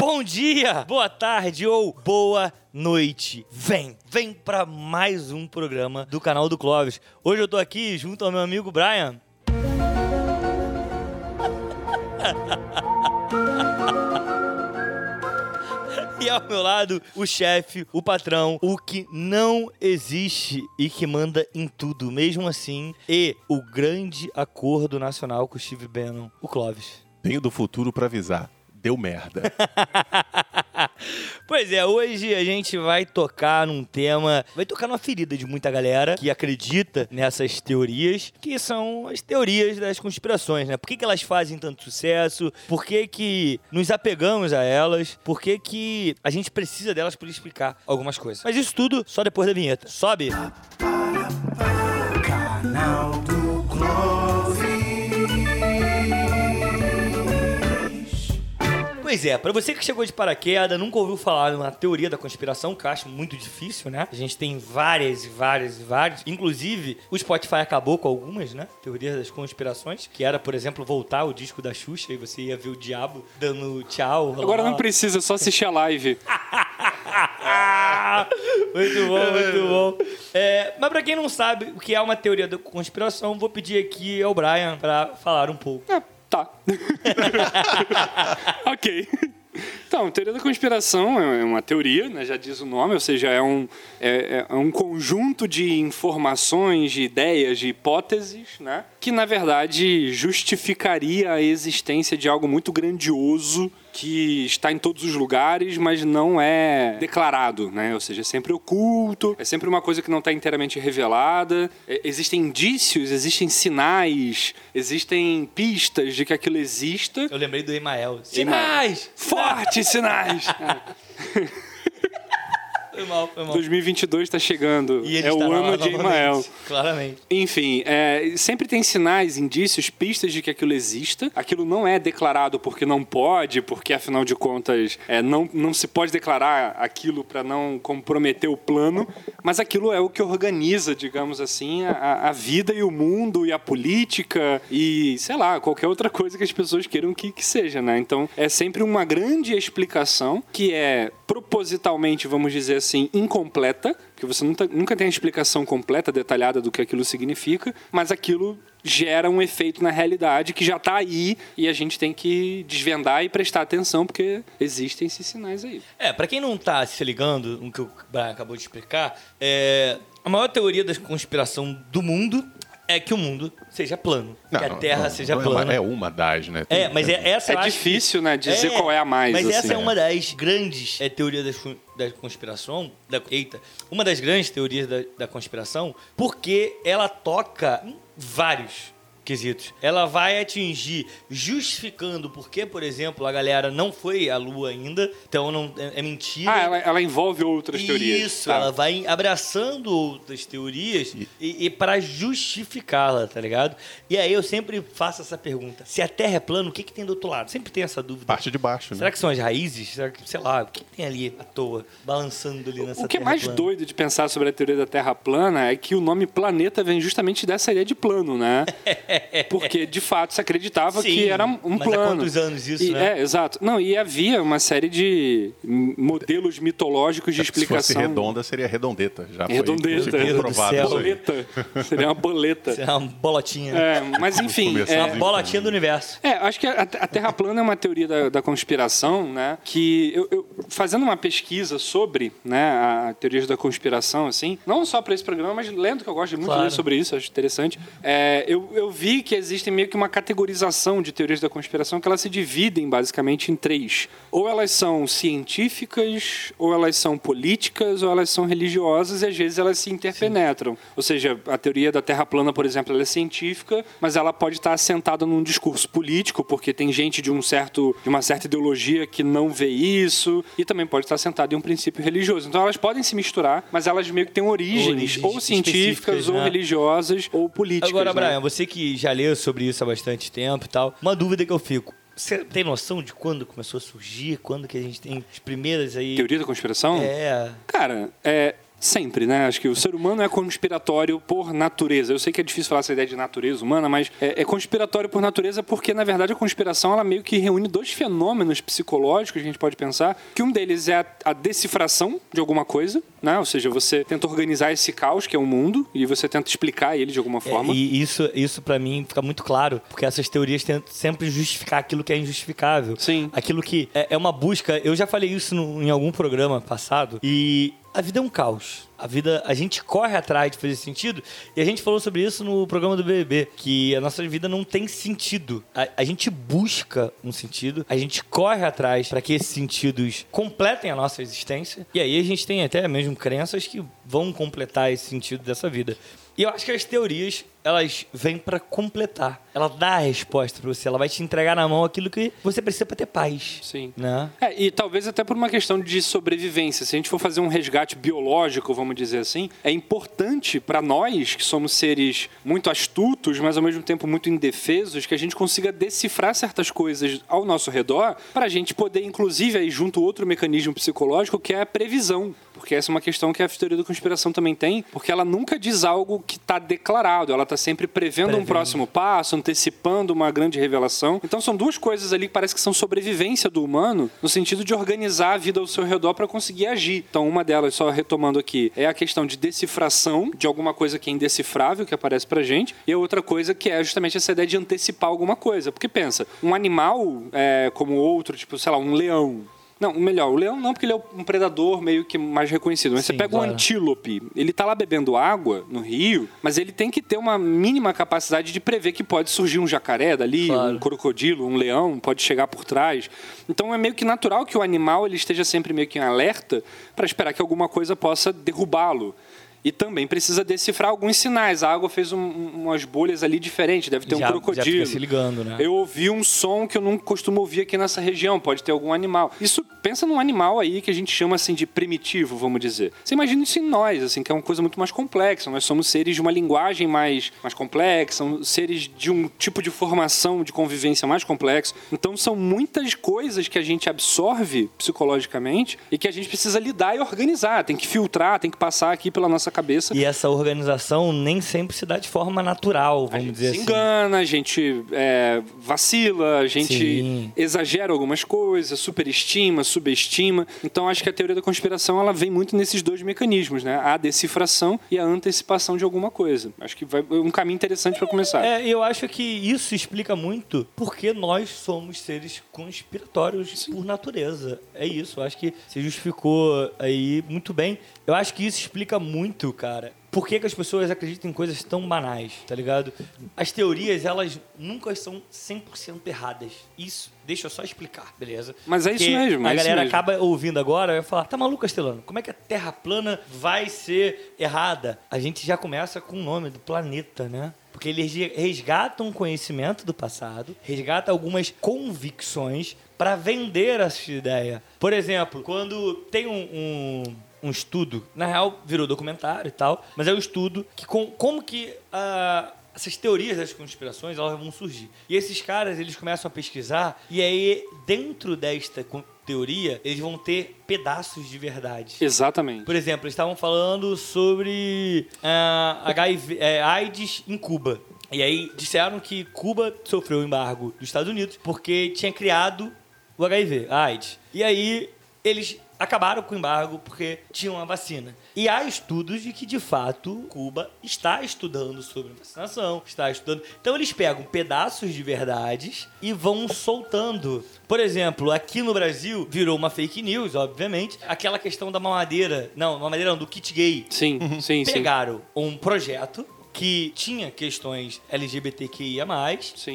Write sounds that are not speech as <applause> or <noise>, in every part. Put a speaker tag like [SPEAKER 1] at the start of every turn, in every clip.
[SPEAKER 1] Bom dia, boa tarde ou boa noite. Vem, vem para mais um programa do canal do Clóvis. Hoje eu tô aqui junto ao meu amigo Brian. <laughs> E ao meu lado, o chefe, o patrão, o que não existe e que manda em tudo, mesmo assim, e o grande acordo nacional com o Steve Bannon, o Clóvis.
[SPEAKER 2] Venho do futuro pra avisar. Deu merda. <laughs>
[SPEAKER 1] Pois é, hoje a gente vai tocar num tema, vai tocar numa ferida de muita galera que acredita nessas teorias, que são as teorias das conspirações, né? Por que, que elas fazem tanto sucesso? Por que, que nos apegamos a elas? Por que, que a gente precisa delas para explicar algumas coisas? Mas isso tudo só depois da vinheta. Sobe!
[SPEAKER 3] Canal
[SPEAKER 1] Pois é, pra você que chegou de paraquedas, nunca ouviu falar na teoria da conspiração, que eu acho muito difícil, né? A gente tem várias e várias e várias. Inclusive, o Spotify acabou com algumas, né? Teorias das conspirações, que era, por exemplo, voltar o disco da Xuxa e você ia ver o diabo dando tchau.
[SPEAKER 4] Agora não precisa, é só assistir a live. <laughs>
[SPEAKER 1] muito bom, muito bom. É, mas pra quem não sabe o que é uma teoria da conspiração, vou pedir aqui ao Brian pra falar um pouco.
[SPEAKER 4] É, tá. <laughs> ok. Então, teoria da conspiração é uma teoria, né, já diz o nome, ou seja, é um, é, é um conjunto de informações, de ideias, de hipóteses, né, que na verdade justificaria a existência de algo muito grandioso que está em todos os lugares, mas não é declarado, né? Ou seja, é sempre oculto, é sempre uma coisa que não está inteiramente revelada. É, existem indícios, existem sinais, existem pistas de que aquilo exista.
[SPEAKER 1] Eu lembrei do Emael. Sinais!
[SPEAKER 4] Fortes sinais! <laughs> É. <laughs>
[SPEAKER 1] Foi mal, foi mal.
[SPEAKER 4] 2022 está chegando.
[SPEAKER 1] E
[SPEAKER 4] é o ano de Imael.
[SPEAKER 1] Claramente.
[SPEAKER 4] Enfim, é, sempre tem sinais, indícios, pistas de que aquilo exista. Aquilo não é declarado porque não pode, porque afinal de contas é, não, não se pode declarar aquilo para não comprometer o plano, mas aquilo é o que organiza, digamos assim, a, a vida e o mundo e a política e, sei lá, qualquer outra coisa que as pessoas queiram que, que seja, né? Então é sempre uma grande explicação que é propositalmente, vamos dizer assim, incompleta, porque você nunca, tem a explicação completa, detalhada do que aquilo significa, mas aquilo gera um efeito na realidade que já está aí e a gente tem que desvendar e prestar atenção porque existem esses sinais aí.
[SPEAKER 1] É, pra quem não tá se ligando no que o Brian acabou de explicar, é, a maior teoria da conspiração do mundo é que o mundo seja plano. que a Terra
[SPEAKER 2] não,
[SPEAKER 1] seja
[SPEAKER 2] não é
[SPEAKER 1] plana.
[SPEAKER 2] uma- É uma das, né?
[SPEAKER 1] É, mas é, essa
[SPEAKER 4] É
[SPEAKER 1] acho que-
[SPEAKER 4] difícil, né, dizer qual é a mais,
[SPEAKER 1] Mas
[SPEAKER 4] assim.
[SPEAKER 1] essa é uma das grandes é, teorias con- da conspiração. Da, eita, uma das grandes teorias da, da conspiração, porque ela toca em vários quesitos. Ela vai atingir justificando porque, por exemplo, a galera não foi à Lua ainda, então não é, é mentira.
[SPEAKER 4] Ah, ela, ela envolve outras teorias.
[SPEAKER 1] Isso,
[SPEAKER 4] Tá.
[SPEAKER 1] ela vai abraçando outras teorias e, e para justificá-la, tá ligado? E aí eu sempre faço essa pergunta: se a Terra é plana, o que, que tem do outro lado? Sempre tem essa dúvida.
[SPEAKER 2] Parte de baixo, né?
[SPEAKER 1] Será que são as raízes? Será que, sei lá, o que, que tem ali à toa, balançando ali nessa
[SPEAKER 4] O que é mais
[SPEAKER 1] plana?
[SPEAKER 4] doido de pensar sobre a teoria da Terra plana é que o nome planeta vem justamente dessa ideia de plano, né? <laughs> <laughs> Porque, de fato, se acreditava
[SPEAKER 1] Sim,
[SPEAKER 4] que era um
[SPEAKER 1] mas há
[SPEAKER 4] plano.
[SPEAKER 1] quantos anos isso,
[SPEAKER 4] E-
[SPEAKER 1] né?
[SPEAKER 4] É, exato. Não, e havia uma série de modelos mitológicos de
[SPEAKER 2] Se fosse
[SPEAKER 4] explicação.
[SPEAKER 2] redonda, seria redondeta. Já foi
[SPEAKER 4] Redondeta.
[SPEAKER 2] foi comprovado.
[SPEAKER 4] Boleta. Seria uma boleta.
[SPEAKER 1] É uma bolotinha.
[SPEAKER 4] É, mas enfim. É,
[SPEAKER 1] Uma bolotinha do universo.
[SPEAKER 4] É, acho que a, a Terra plana é uma teoria da, da conspiração, né? Que eu, eu- fazendo uma pesquisa sobre, né, a teorias da conspiração, assim, não só para esse programa, mas lendo que eu gosto muito
[SPEAKER 1] Claro.
[SPEAKER 4] de ler sobre isso, acho interessante. é, eu, eu vi que existe meio que uma categorização de teorias da conspiração que elas se dividem basicamente em três. Ou elas são científicas, ou elas são políticas, ou elas são religiosas e às vezes elas se interpenetram. Ou seja, a teoria da Terra plana, por exemplo, ela é científica, mas ela pode estar assentada num discurso político, porque tem gente de um certo de uma certa ideologia que não vê isso, e também pode estar assentada em um princípio religioso. Então elas podem se misturar, mas elas meio que têm origens, ou científicas,
[SPEAKER 1] específicas,
[SPEAKER 4] ou
[SPEAKER 1] né?
[SPEAKER 4] religiosas, ou políticas.
[SPEAKER 1] Agora,
[SPEAKER 4] né?
[SPEAKER 1] Brian, você que já leu sobre isso há bastante tempo e tal, uma dúvida que eu fico. Você tem noção de quando começou a surgir? Quando que a gente tem as primeiras aí...
[SPEAKER 4] Teoria da conspiração?
[SPEAKER 1] É...
[SPEAKER 4] Cara, é, Sempre, né? Acho que o ser humano é conspiratório por natureza. Eu sei que é difícil falar essa ideia de natureza humana, mas é, é conspiratório por natureza porque, na verdade, a conspiração ela meio que reúne dois fenômenos psicológicos que a gente pode pensar. Que um deles é a, a decifração de alguma coisa, né? Ou seja, você tenta organizar esse caos que é o mundo e você tenta explicar ele de alguma forma.
[SPEAKER 1] É, e isso, isso para mim fica muito claro, porque essas teorias tentam sempre justificar aquilo que é injustificável.
[SPEAKER 4] Sim.
[SPEAKER 1] Aquilo que é, é uma busca. Eu já falei isso no- em algum programa passado e a vida é um caos. A vida, a gente corre atrás de fazer sentido. E a gente falou sobre isso no programa do BBB, que a nossa vida não tem sentido. A, a gente busca um sentido, a gente corre atrás para que esses sentidos completem a nossa existência. E aí a gente tem até mesmo crenças que vão completar esse sentido dessa vida. E eu acho que as teorias, elas vêm para completar. Ela dá a resposta para você, ela vai te entregar na mão aquilo que você precisa para ter paz.
[SPEAKER 4] Sim.
[SPEAKER 1] Né?
[SPEAKER 4] É, e talvez até por uma questão de sobrevivência. Se a gente for fazer um resgate biológico, vamos dizer assim, é importante para nós, que somos seres muito astutos, mas ao mesmo tempo muito indefesos, que a gente consiga decifrar certas coisas ao nosso redor, para a gente poder, inclusive, aí junto outro mecanismo psicológico, que é a previsão. Porque essa é uma questão que a teoria da conspiração também tem, porque ela nunca diz algo que está declarado, ela está sempre prevendo, um
[SPEAKER 1] Prevendo.
[SPEAKER 4] próximo passo, antecipando uma grande revelação. Então são duas coisas ali que parece que são sobrevivência do humano, no sentido de organizar a vida ao seu redor para conseguir agir. Então uma delas, só retomando aqui, é a questão de decifração de alguma coisa que é indecifrável, que aparece pra gente, e a outra coisa que é justamente essa ideia de antecipar alguma coisa. Porque pensa, um animal é, como outro, tipo, sei lá, um leão, não, melhor, o leão não, porque ele é um predador meio que mais reconhecido. Mas
[SPEAKER 1] Sim,
[SPEAKER 4] você pega
[SPEAKER 1] claro.
[SPEAKER 4] um antílope, ele tá lá bebendo água no rio, mas ele tem que ter uma mínima capacidade de prever que pode surgir um jacaré dali,
[SPEAKER 1] Claro.
[SPEAKER 4] um crocodilo, um leão, pode chegar por trás. Então é meio que natural que o animal ele esteja sempre meio que em alerta para esperar que alguma coisa possa derrubá-lo. E também precisa decifrar alguns sinais. A água fez um- um- umas bolhas ali diferentes, deve ter
[SPEAKER 1] já,
[SPEAKER 4] um
[SPEAKER 1] já
[SPEAKER 4] crocodilo.
[SPEAKER 1] fica se ligando, né?
[SPEAKER 4] Eu ouvi um som que eu não costumo ouvir aqui nessa região, pode ter algum animal. Isso, pensa num animal aí que a gente chama assim de primitivo, vamos dizer. Você imagina isso em nós, assim, que é uma coisa muito mais complexa. Nós somos seres de uma linguagem mais, mais complexa, seres de um tipo de formação, de convivência mais complexo. Então são muitas coisas que a gente absorve psicologicamente e que a gente precisa lidar e organizar. Tem que filtrar, tem que passar aqui pela nossa cabeça.
[SPEAKER 1] E essa organização nem sempre se dá de forma natural,
[SPEAKER 4] A
[SPEAKER 1] vamos
[SPEAKER 4] gente
[SPEAKER 1] dizer
[SPEAKER 4] se
[SPEAKER 1] assim.
[SPEAKER 4] engana, a gente é, vacila, a gente
[SPEAKER 1] Sim.
[SPEAKER 4] exagera algumas coisas, superestima, subestima. Então acho que a teoria da conspiração ela vem muito nesses dois mecanismos, né? A decifração e a antecipação de alguma coisa. Acho que vai um caminho interessante para começar.
[SPEAKER 1] É, eu acho que isso explica muito porque nós somos seres conspiratórios por natureza. É isso, eu acho que você justificou aí muito bem. Eu acho que isso explica muito, cara. Por que, que as pessoas acreditam em coisas tão banais, tá ligado? As teorias, elas nunca são 100% erradas. Isso, deixa eu só explicar, beleza?
[SPEAKER 4] Mas é isso
[SPEAKER 1] Porque
[SPEAKER 4] mesmo, é
[SPEAKER 1] A
[SPEAKER 4] isso
[SPEAKER 1] galera
[SPEAKER 4] mesmo.
[SPEAKER 1] acaba ouvindo agora e vai falar: tá maluco, Castelano? Como é que a Terra plana vai ser errada? A gente já começa com o nome do planeta, né? Porque eles resgatam o conhecimento do passado, resgatam algumas convicções para vender essa ideia. Por exemplo, quando tem um, um, um estudo, na real virou documentário e tal, mas é um estudo que com, como que ah, essas teorias das conspirações elas vão surgir. E esses caras eles começam a pesquisar e aí dentro desta teoria eles vão ter pedaços de verdade.
[SPEAKER 4] Exatamente.
[SPEAKER 1] Por exemplo, eles estavam falando sobre ah, HIV, é, AIDS em Cuba. E aí disseram que Cuba sofreu o embargo dos Estados Unidos porque tinha criado o HIV, a AIDS. E aí eles acabaram com o embargo porque tinham uma vacina. E há estudos de que, de fato, Cuba está estudando sobre vacinação, está estudando. Então eles pegam pedaços de verdades e vão soltando. Por exemplo, aqui no Brasil virou uma fake news, obviamente, aquela questão da mamadeira. Não, mamadeira não, do kit gay.
[SPEAKER 4] Sim, sim, sim.
[SPEAKER 1] Pegaram um projeto que tinha questões LGBTQIA+,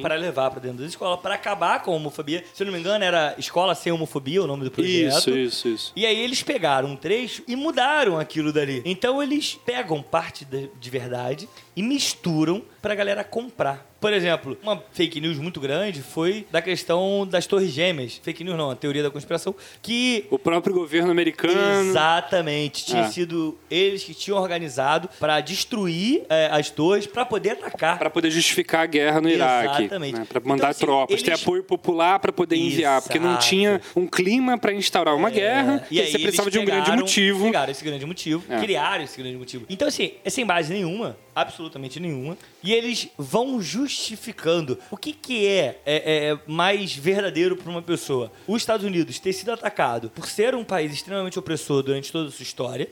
[SPEAKER 1] para levar para dentro da escola, para acabar com a homofobia. Se eu não me engano, era Escola Sem Homofobia, o nome do projeto.
[SPEAKER 4] Isso, isso, isso.
[SPEAKER 1] E aí eles pegaram um trecho e mudaram aquilo dali. Então eles pegam parte de, de verdade e misturam pra galera comprar. Por exemplo, uma fake news muito grande foi da questão das torres gêmeas. Fake news não, a teoria da conspiração, que
[SPEAKER 4] O próprio governo americano.
[SPEAKER 1] Exatamente. Tinha
[SPEAKER 4] É.
[SPEAKER 1] sido eles que tinham organizado pra destruir é, as torres pra poder atacar.
[SPEAKER 4] Pra poder justificar a guerra no Iraque.
[SPEAKER 1] Exatamente.
[SPEAKER 4] Né? Pra mandar
[SPEAKER 1] Então, assim,
[SPEAKER 4] tropas, ter
[SPEAKER 1] eles-
[SPEAKER 4] apoio popular pra poder enviar. Porque não tinha um clima pra instaurar uma guerra.
[SPEAKER 1] É,
[SPEAKER 4] E, aí você precisava de um grande motivo.
[SPEAKER 1] Pegaram esse grande motivo,
[SPEAKER 4] É.
[SPEAKER 1] criaram esse grande motivo. Então, assim, é sem base nenhuma, absolutamente nenhuma. E eles vão justificando o que, que é, é- é mais verdadeiro para uma pessoa. Os Estados Unidos ter sido atacado por ser um país extremamente opressor durante toda a sua história.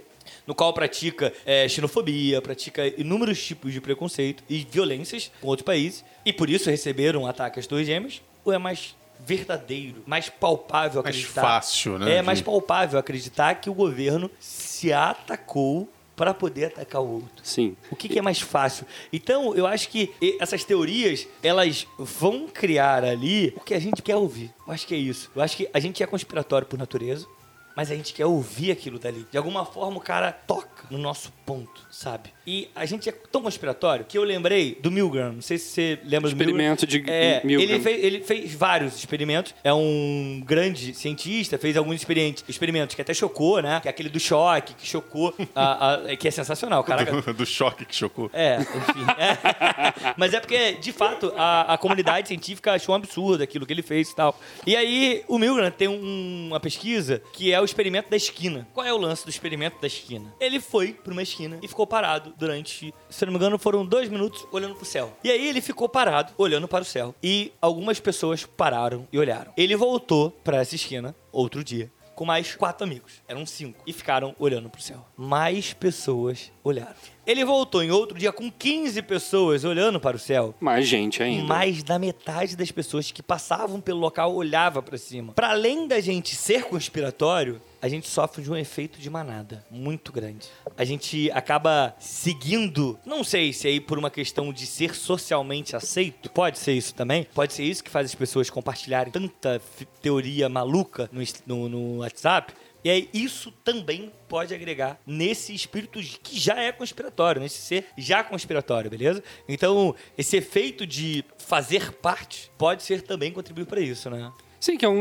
[SPEAKER 1] No qual pratica é, xenofobia, pratica inúmeros tipos de preconceito e violências com outros países, e por isso receberam um ataque às Torres Gêmeas, ou é mais verdadeiro, mais palpável
[SPEAKER 2] Mais
[SPEAKER 1] acreditar?
[SPEAKER 2] fácil, né,
[SPEAKER 1] É mais palpável acreditar que o governo se atacou para poder atacar o outro.
[SPEAKER 4] Sim.
[SPEAKER 1] O que, que é mais fácil? Então, eu acho que essas teorias, elas vão criar ali o que a gente quer ouvir. Eu acho que é isso. Eu acho que a gente é conspiratório por natureza, mas a gente quer ouvir aquilo dali. De alguma forma, o cara toca no nosso ponto, sabe? E a gente é tão conspiratório que eu lembrei do Milgram. Não sei se você lembra do Milgram.
[SPEAKER 4] Experimento de
[SPEAKER 1] É,
[SPEAKER 4] Milgram.
[SPEAKER 1] ele fez, ele fez vários experimentos. É um grande cientista, fez alguns experimentos, experimentos que até chocou, né? Que é aquele do choque, que chocou, a- a- que é sensacional. <laughs> Caraca,
[SPEAKER 2] Do, do choque que chocou.
[SPEAKER 1] é, enfim. é. <laughs> Mas é porque, de fato, a, a comunidade científica achou um absurdo aquilo que ele fez e tal. E aí, o Milgram tem um- uma pesquisa que é o experimento da esquina. Qual é o lance do experimento da esquina? Ele foi pra uma esquina e ficou parado durante, se não me engano, foram dois minutos olhando pro céu. E aí ele ficou parado, olhando para o céu. E algumas pessoas pararam e olharam. Ele voltou pra essa esquina outro dia com mais quatro amigos. Eram cinco. E ficaram olhando pro céu. Mais pessoas olharam. Ele voltou em outro dia com 15 pessoas olhando para o céu.
[SPEAKER 4] Mais gente ainda.
[SPEAKER 1] Mais da metade das pessoas que passavam pelo local olhava para cima. Para além da gente ser conspiratório, a gente sofre de um efeito de manada muito grande. A gente acaba seguindo, não sei se é aí por uma questão de ser socialmente aceito, pode ser isso também, pode ser isso que faz as pessoas compartilharem tanta teoria maluca no, no, no WhatsApp. E aí, isso também pode agregar nesse espírito que já é conspiratório, nesse ser já conspiratório, beleza? Então, esse efeito de fazer parte pode ser também contribuir para isso, né?
[SPEAKER 4] Sim, que é um-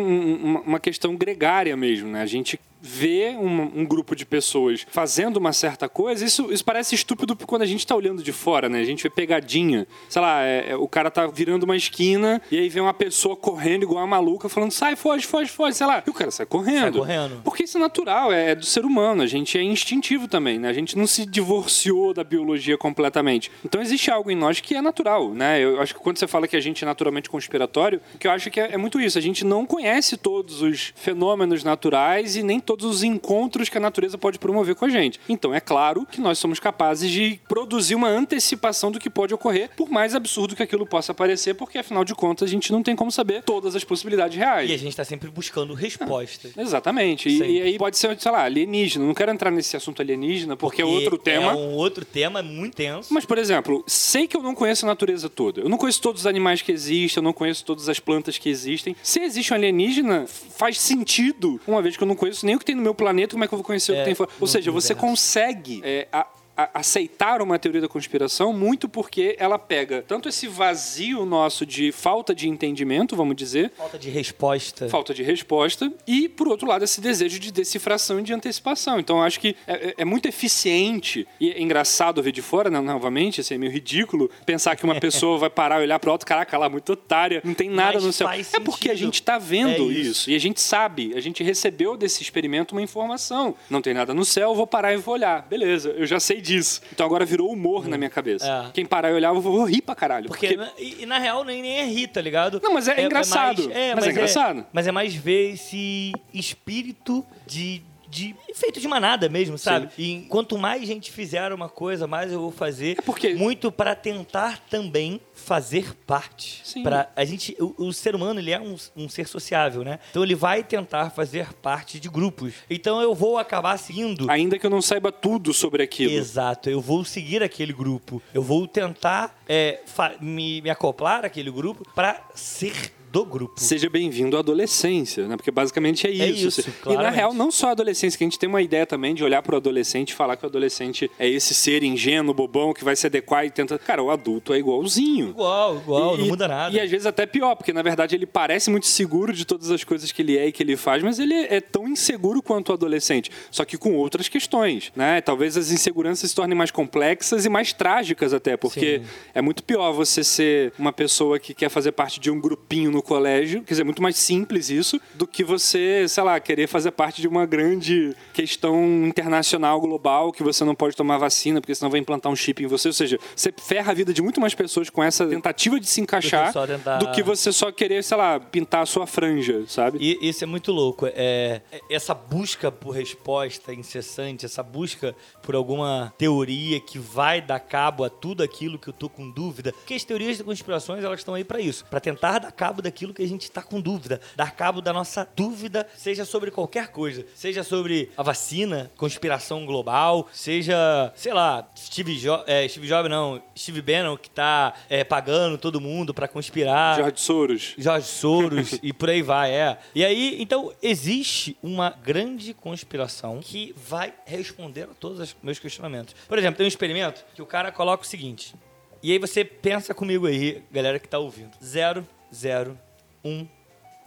[SPEAKER 4] um- uma questão gregária mesmo, né? A gente vê um, um grupo de pessoas fazendo uma certa coisa, isso, isso parece estúpido quando a gente tá olhando de fora, né? A gente vê pegadinha. Sei lá, é- é, o cara tá virando uma esquina e aí vem uma pessoa correndo igual uma maluca, falando, sai, foge, foge, foge, sei lá. E o cara sai correndo.
[SPEAKER 1] Sai correndo.
[SPEAKER 4] Porque isso é natural, é, é do ser humano, a gente é instintivo também, né? A gente não se divorciou da biologia completamente. Então existe algo em nós que é natural, né? Eu acho que quando você fala que a gente é naturalmente conspiratório, o que eu acho que é, é muito isso. A gente não conhece todos os fenômenos naturais e nem todos os encontros que a natureza pode promover com a gente. Então é claro que nós somos capazes de produzir uma antecipação do que pode ocorrer, por mais absurdo que aquilo possa parecer, porque afinal de contas a gente não tem como saber todas as possibilidades reais.
[SPEAKER 1] E a gente tá sempre buscando respostas.
[SPEAKER 4] Exatamente. E, e aí pode ser, sei lá, alienígena. Não quero entrar nesse assunto alienígena, porque, é outro tema.
[SPEAKER 1] É um outro tema muito tenso.
[SPEAKER 4] Mas, por exemplo, sei que eu não conheço a natureza toda. Eu não conheço todos os animais que existem, eu não conheço todas as plantas que existem. Se existe um alienígena, faz sentido, uma vez que eu não conheço nem o que tem no meu planeta, como é que eu vou conhecer o
[SPEAKER 1] É,
[SPEAKER 4] que tem fora? Ou seja, você consegue é, a- aceitar uma teoria da conspiração muito porque ela pega tanto esse vazio nosso de falta de entendimento, vamos dizer,
[SPEAKER 1] Falta de resposta.
[SPEAKER 4] falta de resposta e, por outro lado, esse desejo de decifração e de antecipação. Então, eu acho que é, é- é muito eficiente e é engraçado ver de fora, né, novamente, assim, é meio ridículo pensar que uma <laughs> pessoa vai parar e olhar para alto, caraca, lá, muito otária, não tem nada
[SPEAKER 1] Mas
[SPEAKER 4] no céu. É porque a gente está vendo
[SPEAKER 1] É
[SPEAKER 4] isso.
[SPEAKER 1] isso.
[SPEAKER 4] e a gente sabe, a gente recebeu desse experimento uma informação. Não tem nada no céu, vou parar e vou olhar. Beleza, eu já sei disso. Então agora virou humor na minha cabeça.
[SPEAKER 1] É.
[SPEAKER 4] Quem parar e olhar, eu vou rir pra caralho.
[SPEAKER 1] Porque, na- e, e na real nem, nem é rir, tá ligado?
[SPEAKER 4] Não, mas é engraçado. Mas é engraçado.
[SPEAKER 1] mas é mais ver esse espírito de. De efeito de manada mesmo, sabe? E quanto mais gente fizer uma coisa, mais eu vou fazer.
[SPEAKER 4] É porque-
[SPEAKER 1] Muito para tentar também fazer parte.
[SPEAKER 4] Sim.
[SPEAKER 1] Pra, a gente, o, o ser humano, ele é um, um ser sociável, né? Então ele vai tentar fazer parte de grupos. Então eu vou acabar seguindo
[SPEAKER 4] Ainda que eu não saiba tudo sobre aquilo.
[SPEAKER 1] Exato, eu vou seguir aquele grupo. Eu vou tentar é, me, me acoplar àquele grupo para ser do grupo.
[SPEAKER 4] Seja bem-vindo à adolescência, né? Porque basicamente é isso.
[SPEAKER 1] isso,
[SPEAKER 4] e na
[SPEAKER 1] claramente.
[SPEAKER 4] real, não só a adolescência, que a gente tem uma ideia também de olhar pro adolescente e falar que o adolescente é esse ser ingênuo, bobão, que vai se adequar e tenta. Cara, o adulto é igualzinho.
[SPEAKER 1] Igual, igual, não
[SPEAKER 4] E-
[SPEAKER 1] muda nada.
[SPEAKER 4] E às vezes até pior, porque na verdade ele parece muito seguro de todas as coisas que ele é e que ele faz, mas ele é tão inseguro quanto o adolescente, só que com outras questões, né? Talvez as inseguranças se tornem mais complexas e mais trágicas até, porque
[SPEAKER 1] Sim.
[SPEAKER 4] é muito pior você ser uma pessoa que quer fazer parte de um grupinho no colégio, quer dizer, é muito mais simples isso, do que você, sei lá, querer fazer parte de uma grande questão internacional, global, que você não pode tomar vacina, porque senão vai implantar um chip em você. Ou seja, você ferra a vida de muito mais pessoas com essa tentativa de se encaixar
[SPEAKER 1] só tentar-
[SPEAKER 4] do que você só querer, sei lá, pintar a sua franja, sabe?
[SPEAKER 1] E isso é muito louco. É, é- essa busca por resposta incessante, essa busca por alguma teoria que vai dar cabo a tudo aquilo que eu tô com dúvida. Porque as teorias de conspirações, elas estão aí para isso. para tentar dar cabo daquilo que a gente tá com dúvida. Dar cabo da nossa dúvida, seja sobre qualquer coisa. Seja sobre a vacina, conspiração global, seja, sei lá, Steve, jo é, Steve Jobs não, Steve Bannon que tá é, pagando todo mundo para conspirar.
[SPEAKER 4] George Soros.
[SPEAKER 1] Jorge Soros <laughs> e por aí vai, é. E aí, então, existe uma grande conspiração que vai responder a todos os meus questionamentos. Por exemplo, tem um experimento que o cara coloca o seguinte. E aí você pensa comigo aí, galera que tá ouvindo. 0, 0, 1,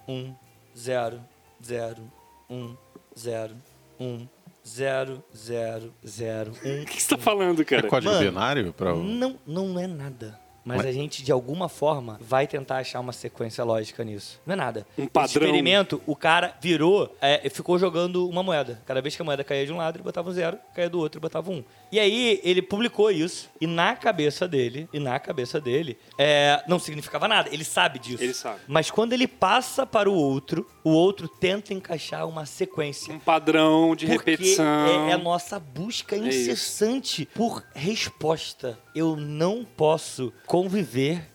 [SPEAKER 1] 1, 0, 0, 1, 0, 1, 0, 0, 0, 1.
[SPEAKER 4] O que você tá falando,
[SPEAKER 2] É
[SPEAKER 4] cara?
[SPEAKER 2] código
[SPEAKER 1] Mano,
[SPEAKER 2] binário? Pra...
[SPEAKER 1] Não, não é nada. Mas
[SPEAKER 2] Mas-
[SPEAKER 1] a gente, de alguma forma, vai tentar achar uma sequência lógica nisso. Não é nada.
[SPEAKER 4] Um
[SPEAKER 1] Esse
[SPEAKER 4] padrão.
[SPEAKER 1] experimento, o cara virou, é, ficou jogando uma moeda. Cada vez que a moeda caía de um lado, ele botava um zero, caía do outro, ele botava um. E aí, ele publicou isso, e na cabeça dele, e na cabeça dele, é, não significava nada. Ele sabe disso.
[SPEAKER 4] Ele sabe.
[SPEAKER 1] Mas quando ele passa para o outro, o outro tenta encaixar uma sequência.
[SPEAKER 4] Um padrão de
[SPEAKER 1] Porque
[SPEAKER 4] repetição.
[SPEAKER 1] É, é a nossa busca
[SPEAKER 4] isso.
[SPEAKER 1] incessante por resposta. Eu não posso conviver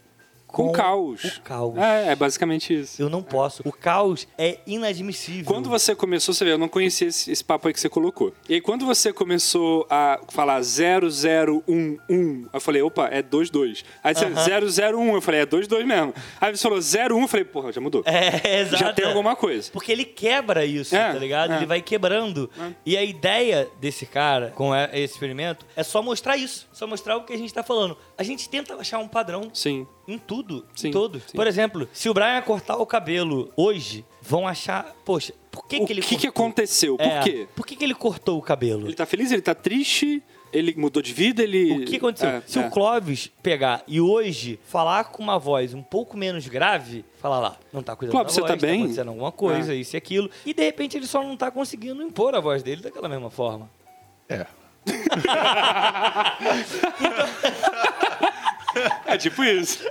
[SPEAKER 1] com,
[SPEAKER 4] Com caos.
[SPEAKER 1] O caos.
[SPEAKER 4] É, é basicamente isso.
[SPEAKER 1] Eu não posso. O caos é inadmissível.
[SPEAKER 4] Quando você começou, você vê, eu não conhecia esse, esse papo aí que você colocou. E aí, quando você começou a falar 0011, eu falei, opa, é 22. Aí você, 001, eu falei, é 22 mesmo. Aí você falou 01, eu falei, porra, já mudou.
[SPEAKER 1] É, <laughs> exato.
[SPEAKER 4] já tem alguma coisa.
[SPEAKER 1] Porque ele quebra isso,
[SPEAKER 4] É,
[SPEAKER 1] tá ligado?
[SPEAKER 4] é.
[SPEAKER 1] Ele vai quebrando. E a ideia desse cara, com esse experimento, é só mostrar isso. Só mostrar o que a gente tá falando. A gente tenta achar um padrão
[SPEAKER 4] Sim.
[SPEAKER 1] em tudo,
[SPEAKER 4] Sim,
[SPEAKER 1] em todo.
[SPEAKER 4] sim.
[SPEAKER 1] Por exemplo, se o Brian cortar o cabelo hoje, vão achar, poxa, por que,
[SPEAKER 4] o
[SPEAKER 1] que ele
[SPEAKER 4] que, que
[SPEAKER 1] cortou?
[SPEAKER 4] aconteceu? Por
[SPEAKER 1] É,
[SPEAKER 4] quê?
[SPEAKER 1] Por que, que ele cortou o cabelo?
[SPEAKER 4] Ele tá feliz, ele tá triste, ele mudou de vida, ele...
[SPEAKER 1] O que aconteceu?
[SPEAKER 4] É,
[SPEAKER 1] Se
[SPEAKER 4] é.
[SPEAKER 1] o Clóvis pegar e hoje falar com uma voz um pouco menos grave, falar lá, não tá cuidando
[SPEAKER 4] Clóvis,
[SPEAKER 1] da
[SPEAKER 4] você
[SPEAKER 1] voz,
[SPEAKER 4] tá bem?
[SPEAKER 1] acontecendo alguma coisa, isso e aquilo, e de repente ele só não tá conseguindo impor a voz dele daquela mesma forma.
[SPEAKER 2] É.
[SPEAKER 4] É <laughs> tipo isso. <laughs>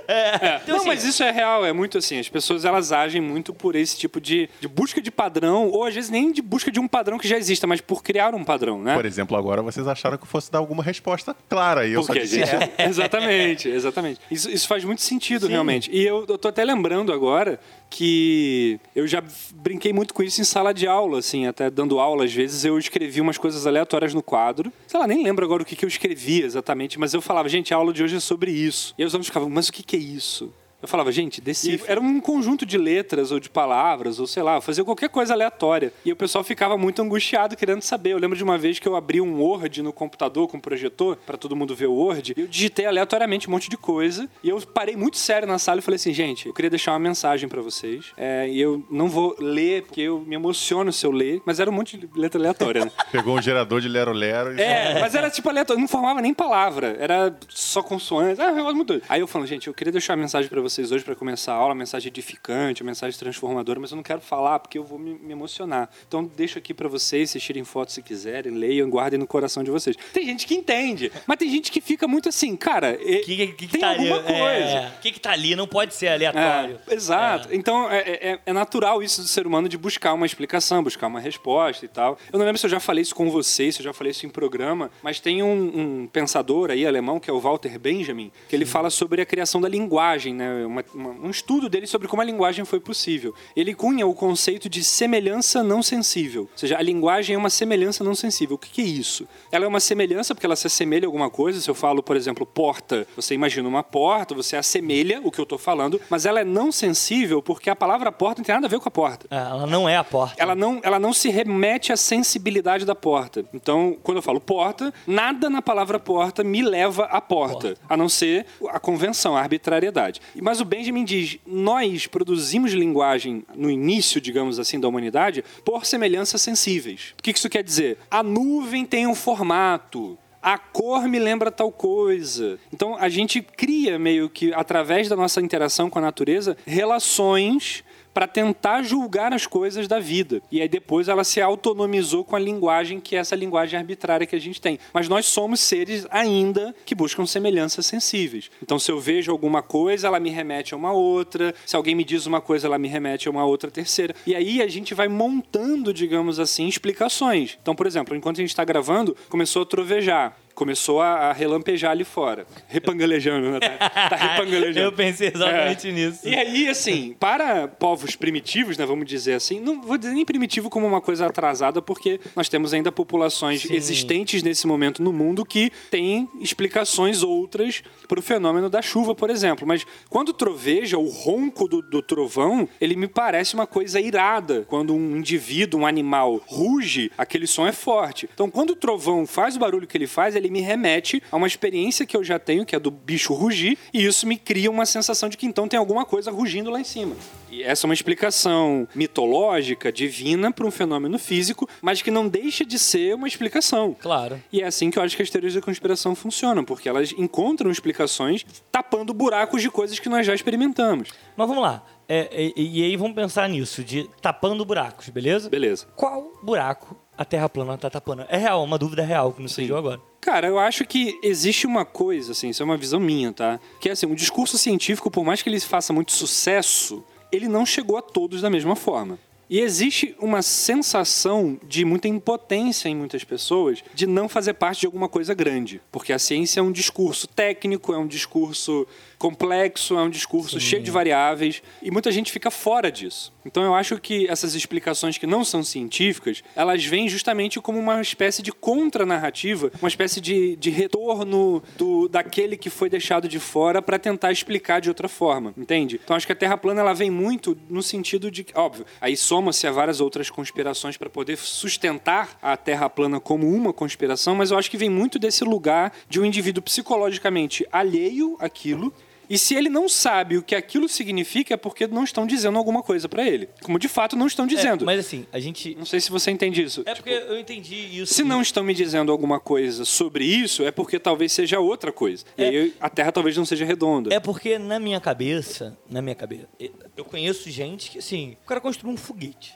[SPEAKER 1] Então,
[SPEAKER 4] não,
[SPEAKER 1] assim,
[SPEAKER 4] mas isso é real, é muito assim. As pessoas elas agem muito por esse tipo de, de busca de padrão, ou às vezes nem de busca de um padrão que já exista, mas por criar um padrão, né?
[SPEAKER 2] Por exemplo, agora vocês acharam que eu fosse dar alguma resposta clara. E eu
[SPEAKER 4] Porque
[SPEAKER 2] só disse,
[SPEAKER 4] gente.
[SPEAKER 2] é. <laughs>
[SPEAKER 4] exatamente, exatamente. Isso, isso faz muito sentido,
[SPEAKER 1] Sim.
[SPEAKER 4] realmente. E eu, eu tô até lembrando agora que eu já brinquei muito com isso em sala de aula, assim, até dando aula, às vezes eu escrevi umas coisas aleatórias no quadro. Sei lá, nem lembro agora o que, que eu escrevia exatamente, mas eu falava, gente, a aula de hoje é sobre isso. E aí os alunos ficavam, mas o que, que é isso? Eu falava, gente, decifra. Era um conjunto de letras ou de palavras, ou sei lá, eu fazia qualquer coisa aleatória. E o pessoal ficava muito angustiado querendo saber. Eu lembro de uma vez que eu abri um Word no computador com um projetor, para todo mundo ver o Word, e eu digitei aleatoriamente um monte de coisa. E eu parei muito sério na sala e falei assim, gente, eu queria deixar uma mensagem para vocês. É, e eu não vou ler, porque eu me emociono se eu ler, mas era um monte de letra aleatória, né? <laughs>
[SPEAKER 2] Pegou um gerador de lero-lero e
[SPEAKER 4] É, mas era tipo aleatório, não formava nem palavra, era só consoantes. Ah, muito doido. Aí eu falando, gente, eu queria deixar uma mensagem pra vocês hoje pra começar a aula, mensagem edificante, uma mensagem transformadora, mas eu não quero falar porque eu vou me, me emocionar. Então deixo aqui pra vocês, vocês tirem fotos se quiserem, leiam, guardem no coração de vocês. Tem gente que entende, mas tem gente que fica muito assim, cara,
[SPEAKER 1] O que, que, que
[SPEAKER 4] tem
[SPEAKER 1] tá ali?
[SPEAKER 4] alguma coisa.
[SPEAKER 1] É, o que, que tá ali não pode ser aleatório.
[SPEAKER 4] É, exato. Então é, é- é natural isso do ser humano de buscar uma explicação, buscar uma resposta e tal. Eu não lembro se eu já falei isso com vocês, se eu já falei isso em programa, mas tem um, um pensador aí alemão que é o Walter Benjamin, que ele fala sobre a criação da linguagem, né? Uma- uma- um estudo dele sobre como a linguagem foi possível. Ele cunha o conceito de semelhança não sensível. Ou seja, a linguagem é uma semelhança não sensível. O que, que é isso? Ela é uma semelhança porque ela se assemelha a alguma coisa. Se eu falo, por exemplo, porta, você imagina uma porta, você assemelha o que eu estou falando, mas ela é não sensível porque a palavra porta não tem nada a ver com a porta
[SPEAKER 1] É, Ela não é a porta.
[SPEAKER 4] ela não, ela não se remete à sensibilidade da porta. Então, quando eu falo porta, nada na palavra porta me leva à porta, a não ser a convenção, a arbitrariedade. Mas o Benjamin diz: nós produzimos linguagem no início, digamos assim, da humanidade por semelhanças sensíveis. O que isso quer dizer? A nuvem tem um formato. A cor me lembra tal coisa. Então a gente cria meio que, através da nossa interação com a natureza, relações para tentar julgar as coisas da vida. E aí depois ela se autonomizou com a linguagem, que é essa linguagem arbitrária que a gente tem. Mas nós somos seres ainda que buscam semelhanças sensíveis. Então se eu vejo alguma coisa, ela me remete a uma outra. Se alguém me diz uma coisa, ela me remete a uma outra terceira. E aí a gente vai montando, digamos assim, explicações. Então, por exemplo, enquanto a gente está gravando, começou a trovejar. Começou a, a relampejar ali fora. Repangalejando, né? Tá, tá <laughs> repangalejando.
[SPEAKER 1] Eu pensei exatamente
[SPEAKER 4] É.
[SPEAKER 1] nisso.
[SPEAKER 4] E aí, assim, para povos primitivos, né, vamos dizer assim, não vou dizer nem primitivo como uma coisa atrasada, porque nós temos ainda populações
[SPEAKER 1] Sim.
[SPEAKER 4] existentes nesse momento no mundo que têm explicações outras para o fenômeno da chuva, por exemplo. Mas quando troveja, o ronco do, do trovão, ele me parece uma coisa irada. Quando um indivíduo, um animal, ruge, aquele som é forte. Então, quando o trovão faz o barulho que ele faz, ele me remete a uma experiência que eu já tenho, que é do bicho rugir, e isso me cria uma sensação de que então tem alguma coisa rugindo lá em cima. E essa é uma explicação mitológica, divina, para um fenômeno físico, mas que não deixa de ser uma explicação.
[SPEAKER 1] Claro.
[SPEAKER 4] E é assim que eu acho que as teorias da conspiração funcionam, porque elas encontram explicações tapando buracos de coisas que nós já experimentamos.
[SPEAKER 1] Mas vamos lá. É, e, e aí vamos pensar nisso, de tapando buracos, beleza?
[SPEAKER 4] Beleza.
[SPEAKER 1] Qual buraco a Terra plana tá tapando? É real, uma dúvida real que não surgiu agora.
[SPEAKER 4] Cara, eu acho que existe uma coisa, assim, isso é uma visão minha, tá? Que é assim, o discurso científico, por mais que ele faça muito sucesso, ele não chegou a todos da mesma forma. E existe uma sensação de muita impotência em muitas pessoas de não fazer parte de alguma coisa grande. Porque a ciência é um discurso técnico, é um discurso complexo, é um discurso cheio de variáveis, e muita gente fica fora disso. Então eu acho que essas explicações que não são científicas, elas vêm justamente como uma espécie de contranarrativa, uma espécie de, de retorno do, daquele que foi deixado de fora para tentar explicar de outra forma, entende? Então acho que a Terra plana ela vem muito no sentido de, óbvio, aí soma-se a várias outras conspirações para poder sustentar a Terra plana como uma conspiração, mas eu acho que vem muito desse lugar de um indivíduo psicologicamente alheio àquilo e se ele não sabe o que aquilo significa, é porque não estão dizendo alguma coisa pra ele. Como de fato não estão dizendo.
[SPEAKER 1] É, mas assim, a gente.
[SPEAKER 4] Não sei se você entende isso.
[SPEAKER 1] É
[SPEAKER 4] Tipo,
[SPEAKER 1] porque eu entendi isso.
[SPEAKER 4] se não estão me dizendo alguma coisa sobre isso, é porque talvez seja outra coisa. E
[SPEAKER 1] É.
[SPEAKER 4] aí a Terra talvez não seja redonda.
[SPEAKER 1] É porque na minha cabeça, na minha cabeça, eu conheço gente que, assim, o cara construiu um foguete.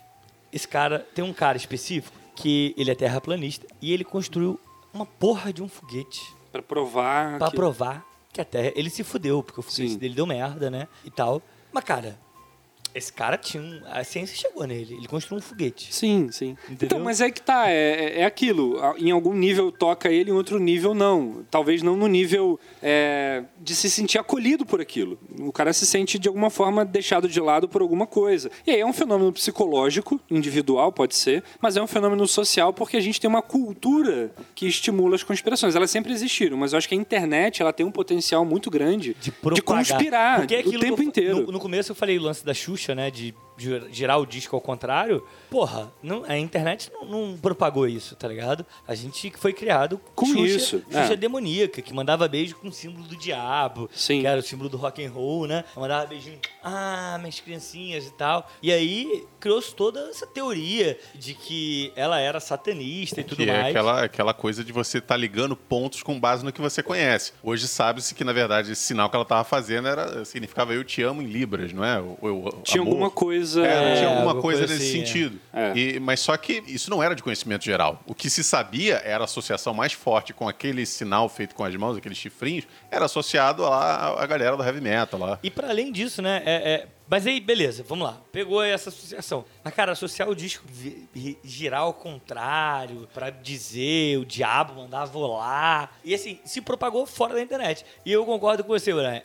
[SPEAKER 1] Esse cara, tem um cara específico que ele é terraplanista e ele construiu uma porra de um foguete
[SPEAKER 4] Pra provar.
[SPEAKER 1] pra
[SPEAKER 4] que...
[SPEAKER 1] provar que a Terra. Ele se fudeu, porque o foguete dele deu merda, né? E tal. Mas, cara, esse cara tinha um. A ciência chegou nele. Ele construiu um foguete.
[SPEAKER 4] Sim, sim.
[SPEAKER 1] Entendeu?
[SPEAKER 4] Então, mas é que tá, é, é aquilo. Em algum nível toca ele, em outro nível não. Talvez não no nível é, de se sentir acolhido por aquilo. O cara se sente de alguma forma deixado de lado por alguma coisa. E aí é um fenômeno psicológico, individual pode ser, mas é um fenômeno social porque a gente tem uma cultura que estimula as conspirações. Elas sempre existiram, mas eu acho que a internet ela tem um potencial muito grande
[SPEAKER 1] de, propagar.
[SPEAKER 4] conspirar
[SPEAKER 1] Porque é
[SPEAKER 4] o tempo
[SPEAKER 1] que eu-
[SPEAKER 4] inteiro.
[SPEAKER 1] No, no começo eu falei o lance da Xuxa, né? De girar o disco ao contrário. Porra, não, a internet não, não propagou isso, tá ligado? A gente foi criado
[SPEAKER 4] Com
[SPEAKER 1] Xuxa,
[SPEAKER 4] isso,
[SPEAKER 1] Xuxa
[SPEAKER 4] é.
[SPEAKER 1] demoníaca, que mandava beijo com o símbolo do diabo.
[SPEAKER 4] Sim.
[SPEAKER 1] Que era o símbolo do rock and roll, né? Mandava beijinho, ah, minhas criancinhas e tal. E aí criou-se toda essa teoria de que ela era satanista e tudo
[SPEAKER 2] Que é
[SPEAKER 1] mais.
[SPEAKER 2] aquela, aquela coisa de você estar ligando pontos com base no que você conhece. Hoje sabe-se que, na verdade, esse sinal que ela estava fazendo era, significava eu te amo em Libras, não é? O- o-
[SPEAKER 4] Tinha
[SPEAKER 2] amor.
[SPEAKER 4] alguma coisa.
[SPEAKER 2] É, tinha
[SPEAKER 1] É,
[SPEAKER 2] alguma
[SPEAKER 1] alguma
[SPEAKER 2] coisa
[SPEAKER 1] coisa
[SPEAKER 2] nesse
[SPEAKER 1] assim, é.
[SPEAKER 2] sentido.
[SPEAKER 4] É.
[SPEAKER 2] E- mas só que isso não era de conhecimento geral. O que se sabia era a associação mais forte com aquele sinal feito com as mãos, aqueles chifrinhos, era associado lá à galera do heavy metal lá.
[SPEAKER 1] E para além disso, né? é- é- Mas aí, beleza, vamos lá. Pegou essa associação. Mas, cara, associar o disco girar ao contrário, pra dizer o diabo mandar volar. E assim, se propagou fora da internet. E eu concordo com você, Brian.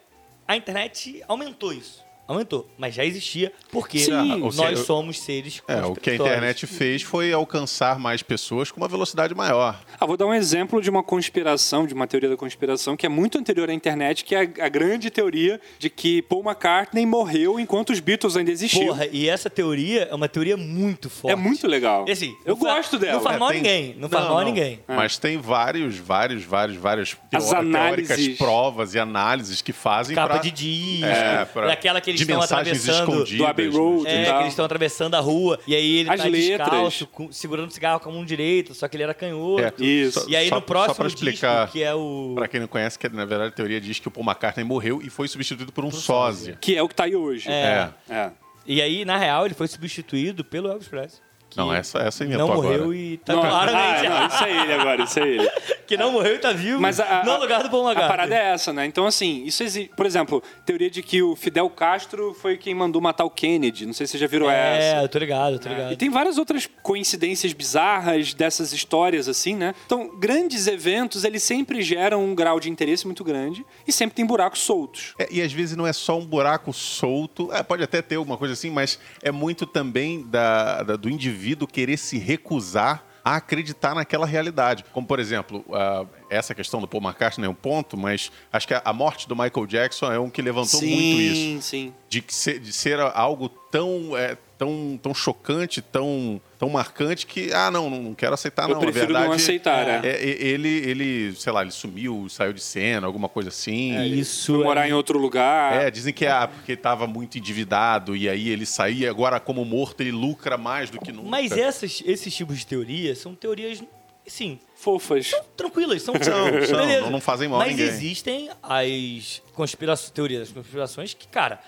[SPEAKER 1] a internet aumentou isso. Aumentou, mas já existia porque
[SPEAKER 4] Sim,
[SPEAKER 1] nós
[SPEAKER 2] ou seja,
[SPEAKER 1] somos seres
[SPEAKER 2] É, o que a internet fez foi alcançar mais pessoas com uma velocidade maior.
[SPEAKER 4] Ah, vou dar um exemplo de uma conspiração, de uma teoria da conspiração que é muito anterior à internet, que é a, a grande teoria de que Paul McCartney morreu enquanto os Beatles ainda existiam.
[SPEAKER 1] Porra, e essa teoria é uma teoria muito forte.
[SPEAKER 4] é muito legal.
[SPEAKER 1] E assim,
[SPEAKER 4] Eu
[SPEAKER 1] não
[SPEAKER 4] gosto dela.
[SPEAKER 1] Não faz
[SPEAKER 2] É,
[SPEAKER 1] mal a
[SPEAKER 2] tem-
[SPEAKER 1] ninguém. Não faz mal a ninguém.
[SPEAKER 2] Mas tem vários, vários, vários, vários
[SPEAKER 4] As
[SPEAKER 2] teó-
[SPEAKER 4] análises.
[SPEAKER 2] teóricas provas e análises que fazem
[SPEAKER 1] Capa
[SPEAKER 2] pra-
[SPEAKER 1] de disco,
[SPEAKER 2] É, pra-
[SPEAKER 1] daquela que eles
[SPEAKER 2] de
[SPEAKER 1] estão
[SPEAKER 2] mensagens
[SPEAKER 1] atravessando.
[SPEAKER 2] escondidas.
[SPEAKER 4] do Abbey Road
[SPEAKER 1] É,
[SPEAKER 4] e
[SPEAKER 1] que
[SPEAKER 4] tal.
[SPEAKER 1] eles estão atravessando a rua e aí ele
[SPEAKER 4] As
[SPEAKER 1] tá
[SPEAKER 4] letras.
[SPEAKER 1] descalço, com- segurando o cigarro com a mão direita, só que ele era canhoto.
[SPEAKER 2] É,
[SPEAKER 4] Isso.
[SPEAKER 1] E aí
[SPEAKER 2] só-
[SPEAKER 1] no próximo
[SPEAKER 2] só pra explicar,
[SPEAKER 1] disco, que é o...
[SPEAKER 2] Pra quem não conhece, que na verdade a teoria diz que o Paul McCartney morreu e foi substituído por um sósia.
[SPEAKER 4] Que é o que tá aí hoje.
[SPEAKER 1] É.
[SPEAKER 4] É.
[SPEAKER 1] E aí, na real, ele foi substituído pelo Elvis Presley.
[SPEAKER 2] Não, essa, essa inventou
[SPEAKER 1] não morreu
[SPEAKER 2] agora.
[SPEAKER 1] e tá
[SPEAKER 4] Não,
[SPEAKER 1] claramente...
[SPEAKER 4] ah, não, isso é ele agora, isso é ele. <laughs>
[SPEAKER 1] que não morreu e tá vivo
[SPEAKER 4] Mas a,
[SPEAKER 1] no
[SPEAKER 4] a-
[SPEAKER 1] lugar do Paul
[SPEAKER 4] a
[SPEAKER 1] McCartney.
[SPEAKER 4] parada é essa, né? Então, assim, isso existe. Por exemplo, teoria de que o Fidel Castro foi quem mandou matar o Kennedy. Não sei se você já virou
[SPEAKER 1] É,
[SPEAKER 4] essa.
[SPEAKER 1] eu tô ligado, eu tô ligado.
[SPEAKER 4] E tem várias outras coincidências bizarras dessas histórias, assim, né? Então, grandes eventos, eles sempre geram um grau de interesse muito grande e sempre tem buracos soltos.
[SPEAKER 2] É, e às vezes não é só um buraco solto, é, pode até ter alguma coisa assim, mas é muito também da, da- do indivíduo querer se recusar a acreditar naquela realidade. Como, por exemplo, ah, essa questão do Paul McCartney é um ponto, mas acho que a, morte do Michael Jackson é um que levantou muito isso.
[SPEAKER 4] sim.
[SPEAKER 2] De, que ser, de ser algo tão, é, tão, tão chocante, tão, tão marcante que, ah, não, não quero aceitar,
[SPEAKER 4] Eu
[SPEAKER 2] não.
[SPEAKER 4] prefiro
[SPEAKER 2] Na
[SPEAKER 4] não
[SPEAKER 2] verdade,
[SPEAKER 4] aceitar, é.
[SPEAKER 2] é, é, ele, ele, sei lá, ele sumiu, saiu de cena, alguma coisa assim.
[SPEAKER 1] Isso
[SPEAKER 4] Foi
[SPEAKER 1] é-
[SPEAKER 4] morar em outro lugar.
[SPEAKER 2] É, dizem que é ah, porque estava muito endividado e aí ele saía, agora como morto ele lucra mais do que nunca.
[SPEAKER 1] Mas essas, esses tipos de teorias são teorias, sim,
[SPEAKER 4] Fofas.
[SPEAKER 1] tranquilas, são, <laughs>
[SPEAKER 2] São, são, não- não fazem mal
[SPEAKER 1] Mas
[SPEAKER 2] ninguém.
[SPEAKER 1] existem as conspirações, teorias das conspirações que, cara,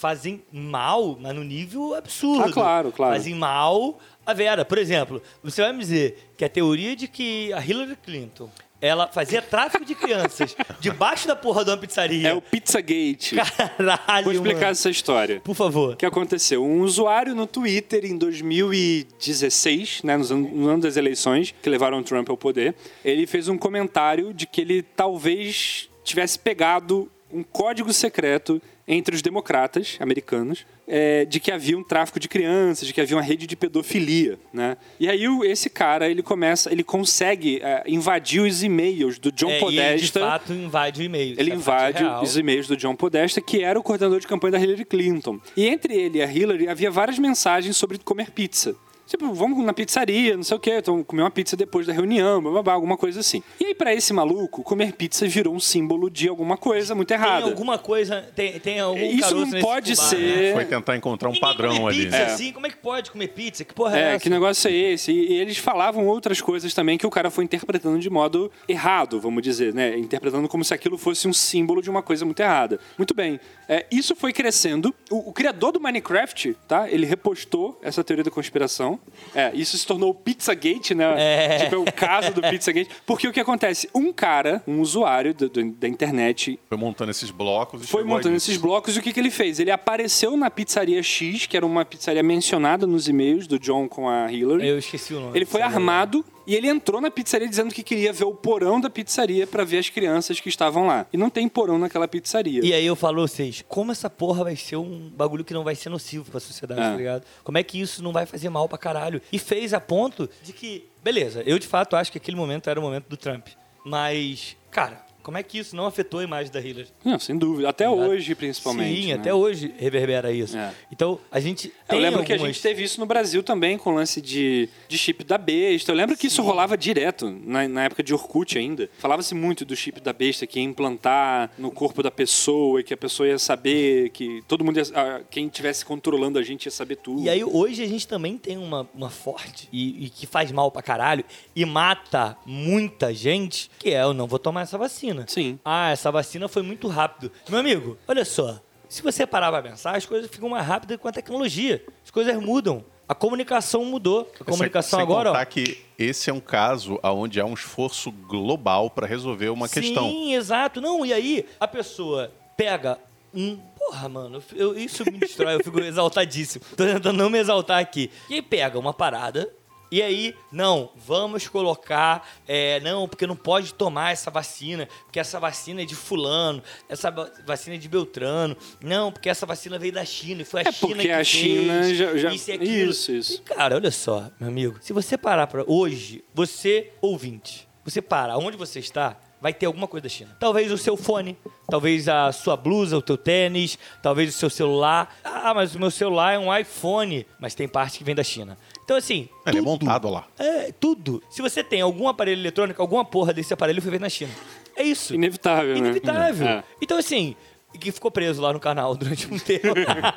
[SPEAKER 1] fazem mal, mas no nível absurdo.
[SPEAKER 4] Ah, claro, claro.
[SPEAKER 1] Fazem mal a Vera. Por exemplo, você vai me dizer que a teoria de que a Hillary Clinton ela fazia tráfico de crianças <laughs> debaixo da porra de uma pizzaria.
[SPEAKER 4] É o Pizzagate.
[SPEAKER 1] Caralho,
[SPEAKER 4] Vou explicar
[SPEAKER 1] mano.
[SPEAKER 4] essa história.
[SPEAKER 1] Por favor.
[SPEAKER 4] O que aconteceu? Um usuário no Twitter em 2016, né, nos an- no ano das eleições, que levaram o Trump ao poder, ele fez um comentário de que ele talvez tivesse pegado um código secreto entre os democratas americanos é, de que havia um tráfico de crianças, de que havia uma rede de pedofilia, né? E aí esse cara ele começa, ele consegue é, invadir os e-mails do John
[SPEAKER 1] É, e ele, de
[SPEAKER 4] Podesta.
[SPEAKER 1] fato invade o e-mail.
[SPEAKER 4] Ele
[SPEAKER 1] é
[SPEAKER 4] invade os e-mails do John Podesta, que era o coordenador de campanha da Hillary Clinton. E entre ele e a Hillary havia várias mensagens sobre comer pizza. Tipo, vamos na pizzaria, não sei o quê, então comer uma pizza depois da reunião, blá, blá, blá, alguma coisa assim. E aí, pra esse maluco, comer pizza virou um símbolo de alguma coisa muito
[SPEAKER 1] Tem
[SPEAKER 4] errada.
[SPEAKER 1] alguma coisa, tem, tem algum
[SPEAKER 4] Isso não pode
[SPEAKER 1] fubá,
[SPEAKER 4] ser-
[SPEAKER 1] né?
[SPEAKER 2] Foi tentar encontrar um
[SPEAKER 1] Ninguém
[SPEAKER 2] padrão
[SPEAKER 1] come
[SPEAKER 2] ali.
[SPEAKER 1] pizza
[SPEAKER 4] É.
[SPEAKER 1] assim, como é que pode comer pizza? Que porra é,
[SPEAKER 4] É,
[SPEAKER 1] essa?
[SPEAKER 4] que negócio é esse? E, e eles falavam outras coisas também que o cara foi interpretando de modo errado, vamos dizer, né? Interpretando como se aquilo fosse um símbolo de uma coisa muito errada. Muito bem. É, isso foi crescendo. O, o criador do Minecraft, tá? Ele repostou essa teoria da conspiração. É, isso se tornou o Pizzagate, né?
[SPEAKER 1] É.
[SPEAKER 4] Tipo, é o caso do Pizzagate. Porque o que acontece? Um cara, um usuário do- do- da internet,
[SPEAKER 2] Foi montando esses blocos e
[SPEAKER 4] foi montando esses blocos e o que, que ele fez? Ele apareceu na pizzaria X, que era uma pizzaria mencionada nos e-mails do John com a Hillary.
[SPEAKER 1] Eu esqueci o nome.
[SPEAKER 4] Ele foi armado e ele entrou na pizzaria dizendo que queria ver o porão da pizzaria pra ver as crianças que estavam lá. E não tem porão naquela pizzaria.
[SPEAKER 1] E aí eu falo vocês, como essa porra vai ser um bagulho que não vai ser nocivo pra sociedade,
[SPEAKER 4] É.
[SPEAKER 1] tá ligado? Como é que isso não vai fazer mal pra caralho? E fez a ponto de que, beleza, eu de fato acho que aquele momento era o momento do Trump. Mas, cara, como é que isso não afetou a imagem da Hillary?
[SPEAKER 4] Não, sem dúvida. Até
[SPEAKER 1] ligado?
[SPEAKER 4] hoje, principalmente.
[SPEAKER 1] Sim,
[SPEAKER 4] né?
[SPEAKER 1] até hoje reverbera isso.
[SPEAKER 4] É.
[SPEAKER 1] Então, a gente
[SPEAKER 4] Eu lembro que a
[SPEAKER 1] algumas-
[SPEAKER 4] gente teve isso no Brasil também, com o lance de, de chip da besta. Eu lembro que isso rolava direto, na, na época de Orkut ainda. Falava-se muito do chip da besta, que ia implantar no corpo da pessoa, e que a pessoa ia saber, que todo mundo ia, quem estivesse controlando a gente ia saber tudo.
[SPEAKER 1] E aí hoje a gente também tem uma, uma forte e, e que faz mal pra caralho e mata muita gente, que é eu não vou tomar essa vacina.
[SPEAKER 4] Sim.
[SPEAKER 1] Ah, essa vacina foi muito rápido. Meu amigo, olha só. Se você parar pra pensar, as coisas ficam mais rápidas com a tecnologia. As coisas mudam. A comunicação mudou. A comunicação
[SPEAKER 2] sem, sem
[SPEAKER 1] agora,
[SPEAKER 2] contar
[SPEAKER 1] ó.
[SPEAKER 2] que esse é um caso onde há um esforço global para resolver uma
[SPEAKER 1] Sim,
[SPEAKER 2] questão.
[SPEAKER 1] exato. Não, e aí a pessoa pega um. Porra, mano, eu- isso me destrói, eu fico <laughs> exaltadíssimo. Tô tentando não me exaltar aqui. E aí pega uma parada E aí, não, vamos colocar, é, não, porque não pode tomar essa vacina, porque essa vacina é de fulano, essa va- vacina é de Beltrano, não, porque essa vacina veio da China e foi a
[SPEAKER 4] É
[SPEAKER 1] China
[SPEAKER 4] porque
[SPEAKER 1] que
[SPEAKER 4] a China
[SPEAKER 1] fez,
[SPEAKER 4] já- já-
[SPEAKER 1] isso e aquilo.
[SPEAKER 4] isso, isso.
[SPEAKER 1] E, cara, olha só, meu amigo, se você parar pra hoje, você ouvinte, você parar onde você está, vai ter alguma coisa da China. Talvez o seu fone, talvez a sua blusa, o teu tênis, talvez o seu celular. Ah, mas o meu celular é um iPhone, mas tem parte que vem da China. Então assim,
[SPEAKER 2] Ele é
[SPEAKER 1] tudo-
[SPEAKER 2] montado lá.
[SPEAKER 1] é, tudo. Se você tem algum aparelho eletrônico, alguma porra desse aparelho foi feito na China. É isso.
[SPEAKER 4] Inevitável, né?
[SPEAKER 1] Inevitável.
[SPEAKER 4] É.
[SPEAKER 1] Então, assim, e que ficou preso lá no canal durante um tempo.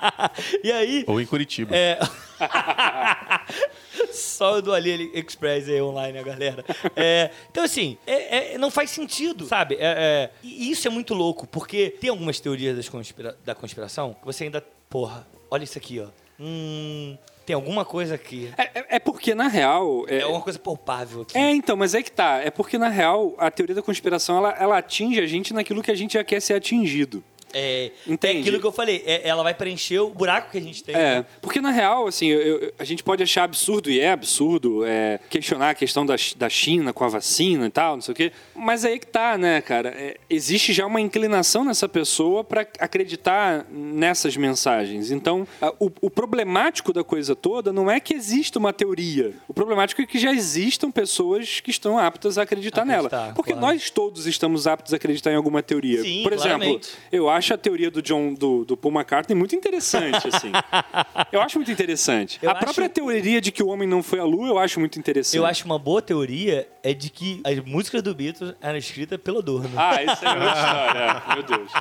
[SPEAKER 1] <laughs> e aí.
[SPEAKER 2] Ou em Curitiba.
[SPEAKER 1] É... <laughs> Só o do Ali Express aí online, a galera. É, então, assim, é- é- não faz sentido, sabe? É- é, e isso é muito louco, porque tem algumas teorias das conspira- da conspiração que você ainda. Porra, olha isso aqui, ó. Hum, tem alguma coisa aqui.
[SPEAKER 4] É, é- é porque, na real.
[SPEAKER 1] É
[SPEAKER 4] É,
[SPEAKER 1] alguma coisa palpável aqui.
[SPEAKER 4] é, então, mas é que tá. É porque, na real, a teoria da conspiração ela, ela atinge a gente naquilo que a gente já quer ser atingido.
[SPEAKER 1] É,
[SPEAKER 4] Entendi.
[SPEAKER 1] é aquilo que eu falei, é- ela vai preencher o buraco que a gente tem.
[SPEAKER 4] É, porque na real, assim, eu- eu- a gente pode achar absurdo, e é absurdo, é, questionar a questão da, da China com a vacina e tal, não sei o quê. Mas aí que tá, né, cara? É, existe já uma inclinação nessa pessoa para acreditar nessas mensagens. Então, a- o, o problemático da coisa toda não é que exista uma teoria. O problemático é que já existam pessoas que estão aptas a acreditar,
[SPEAKER 1] Acreditar,
[SPEAKER 4] nela. Porque
[SPEAKER 1] claro.
[SPEAKER 4] nós todos estamos aptos a acreditar em alguma teoria.
[SPEAKER 1] Sim,
[SPEAKER 4] Por exemplo,
[SPEAKER 1] claramente.
[SPEAKER 4] eu acho a teoria do John do, do Paul McCartney muito interessante, assim. eu acho muito interessante.
[SPEAKER 1] Eu
[SPEAKER 4] a própria
[SPEAKER 1] acho-
[SPEAKER 4] teoria de que o homem não foi à lua, eu acho muito interessante.
[SPEAKER 1] Eu acho uma boa teoria é de que as músicas do Beatles eram escritas pelo Adorno.
[SPEAKER 4] Ah, isso é outra história. Meu Deus.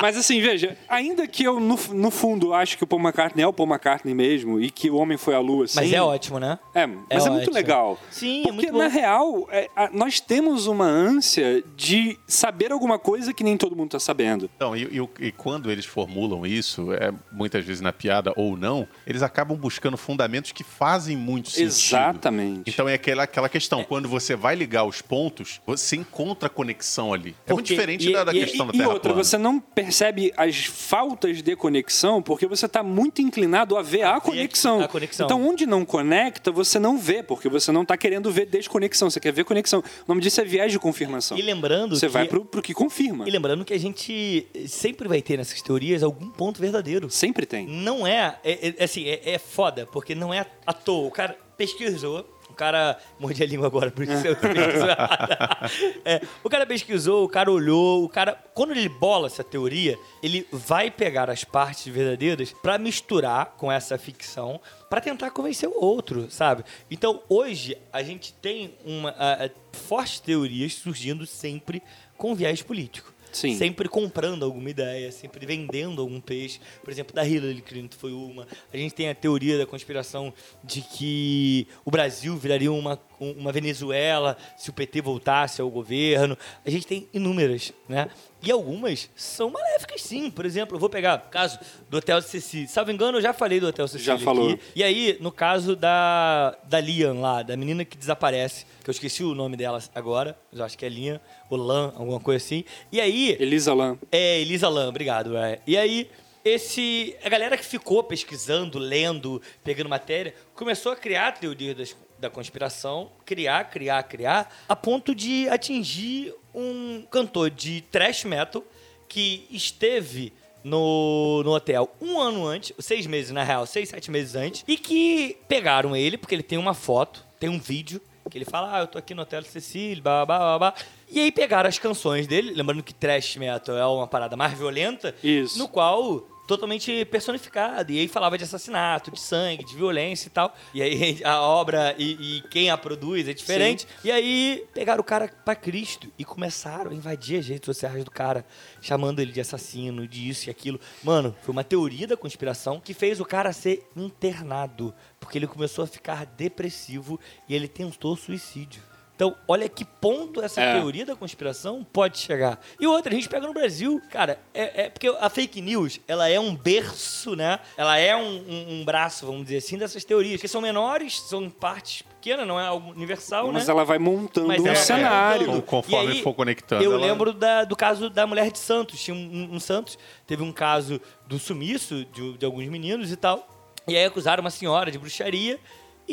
[SPEAKER 4] Mas assim, veja, ainda que eu, no, no fundo, acho que o Paul McCartney é o Paul McCartney mesmo e que o homem foi à lua, sim.
[SPEAKER 1] Mas é ótimo, né?
[SPEAKER 4] É, mas é, muito
[SPEAKER 1] ótimo.
[SPEAKER 4] legal.
[SPEAKER 1] Sim, é
[SPEAKER 4] Porque,
[SPEAKER 1] muito bom.
[SPEAKER 4] na real, é, a- nós temos uma ânsia de saber alguma coisa que nem todo mundo está sabendo.
[SPEAKER 2] Então, e, e e quando eles formulam isso, é, muitas vezes na piada ou não, eles acabam buscando fundamentos que fazem muito sentido.
[SPEAKER 4] Exatamente.
[SPEAKER 2] Então é aquela, aquela questão, quando você vai ligar os pontos, você encontra conexão ali. É muito diferente
[SPEAKER 1] e-
[SPEAKER 2] da, da
[SPEAKER 1] e-
[SPEAKER 2] questão da
[SPEAKER 4] E
[SPEAKER 2] Terra
[SPEAKER 4] outra,
[SPEAKER 2] plana.
[SPEAKER 4] você não percebe as faltas de conexão porque você está muito inclinado a ver a,
[SPEAKER 1] ver
[SPEAKER 4] conexão.
[SPEAKER 1] a conexão.
[SPEAKER 4] Então, onde não conecta, você não vê, porque você não está querendo ver desconexão, você quer ver conexão. O nome disso é viés de confirmação.
[SPEAKER 1] E lembrando
[SPEAKER 4] Você
[SPEAKER 1] que...
[SPEAKER 4] vai pro, pro que confirma.
[SPEAKER 1] E lembrando que a gente sempre vai ter nessas teorias algum ponto verdadeiro.
[SPEAKER 4] Sempre tem.
[SPEAKER 1] Não é, é, é- assim, é, é foda, porque não é à toa. O cara pesquisou, o cara. Mordi a língua agora, por isso eu pesquisou <laughs> errado. É, o cara pesquisou, o cara olhou, o cara. Quando ele bola essa teoria, ele vai pegar as partes verdadeiras pra misturar com essa ficção pra tentar convencer o outro, sabe? Então hoje a gente tem uma a- a- fortes teorias surgindo sempre com viés político
[SPEAKER 4] Sim.
[SPEAKER 1] sempre comprando alguma ideia, sempre vendendo algum peixe. Por exemplo, da Hillary Clinton foi uma. A gente tem a teoria da conspiração de que o Brasil viraria uma, uma Venezuela se o PT voltasse ao governo. A gente tem inúmeras, né? E algumas são maléficas, sim. Por exemplo, eu vou pegar o caso do Hotel Cecília. Salvo engano, eu já falei do Hotel Cecília
[SPEAKER 4] Já falou.
[SPEAKER 1] aqui. E aí, no caso da, da Lian lá, da menina que desaparece, que eu esqueci o nome dela agora, mas eu acho que é Lian, ou Lan, alguma coisa assim. E aí,
[SPEAKER 4] Elisa Lam.
[SPEAKER 1] é, Elisa Lam, obrigado. é. E aí, esse, a galera que ficou pesquisando, lendo, pegando matéria, começou a criar teorias das- da conspiração, criar, criar, criar, a ponto de atingir um cantor de thrash metal que esteve no, no hotel um ano antes, seis meses na real, seis, sete meses antes, e que pegaram ele, porque ele tem uma foto, tem um vídeo, que ele fala, ah, eu tô aqui no Hotel Cecília, blá, blá, blá, blá. E aí pegaram as canções dele, lembrando que thrash metal é uma parada mais violenta,
[SPEAKER 4] Isso.
[SPEAKER 1] no qual totalmente personificado. E aí falava de assassinato, de sangue, de violência e tal. E aí <laughs> a obra e, e quem a produz é diferente. E aí pegaram o cara pra Cristo e começaram a invadir as redes sociais do cara, chamando ele de assassino, de isso e aquilo. Mano, foi uma teoria da conspiração que fez o cara ser internado. Porque ele começou a ficar depressivo e ele tentou suicídio. Então, olha que ponto essa
[SPEAKER 4] É.
[SPEAKER 1] teoria da conspiração pode chegar. E outra, a gente pega no Brasil, cara, é, é porque a fake news, ela é um berço, né? Ela é um, um- um braço, vamos dizer assim, dessas teorias, que são menores, são partes pequenas, não é algo universal,
[SPEAKER 4] Mas
[SPEAKER 1] né?
[SPEAKER 4] ela vai montando
[SPEAKER 1] Mas
[SPEAKER 4] um
[SPEAKER 1] ela vai
[SPEAKER 4] cenário.
[SPEAKER 1] montando.
[SPEAKER 2] Conforme
[SPEAKER 1] E aí,
[SPEAKER 2] for conectando,
[SPEAKER 1] Eu
[SPEAKER 2] ela-
[SPEAKER 1] lembro da- do caso da mulher de Santos. Tinha um, um- um Santos, teve um caso do sumiço de, de alguns meninos e tal. E aí acusaram uma senhora de bruxaria.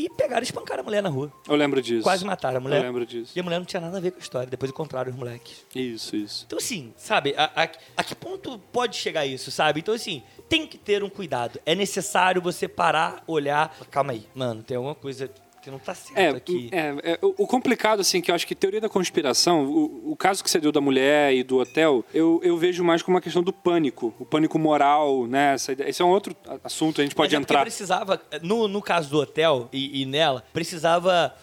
[SPEAKER 1] E pegaram e espancaram a mulher na rua.
[SPEAKER 4] Eu lembro disso.
[SPEAKER 1] Quase mataram a mulher.
[SPEAKER 4] Eu lembro disso.
[SPEAKER 1] E a mulher não tinha nada a ver com a história. Depois encontraram os moleques.
[SPEAKER 4] Isso, isso.
[SPEAKER 1] Então, assim, sabe, a, a- a que ponto pode chegar isso, sabe? Então, assim, tem que ter um cuidado. É necessário você parar, olhar. Calma aí, mano, tem alguma coisa que não tá certo
[SPEAKER 4] É,
[SPEAKER 1] aqui.
[SPEAKER 4] é, é, o complicado, assim, que eu acho que teoria da conspiração, o, o caso que você deu da mulher e do hotel, eu, eu vejo mais como uma questão do pânico, o pânico moral, né? Essa esse é um outro assunto, a gente pode
[SPEAKER 1] Mas é
[SPEAKER 4] entrar.
[SPEAKER 1] precisava, no, no caso do hotel e, e nela, precisava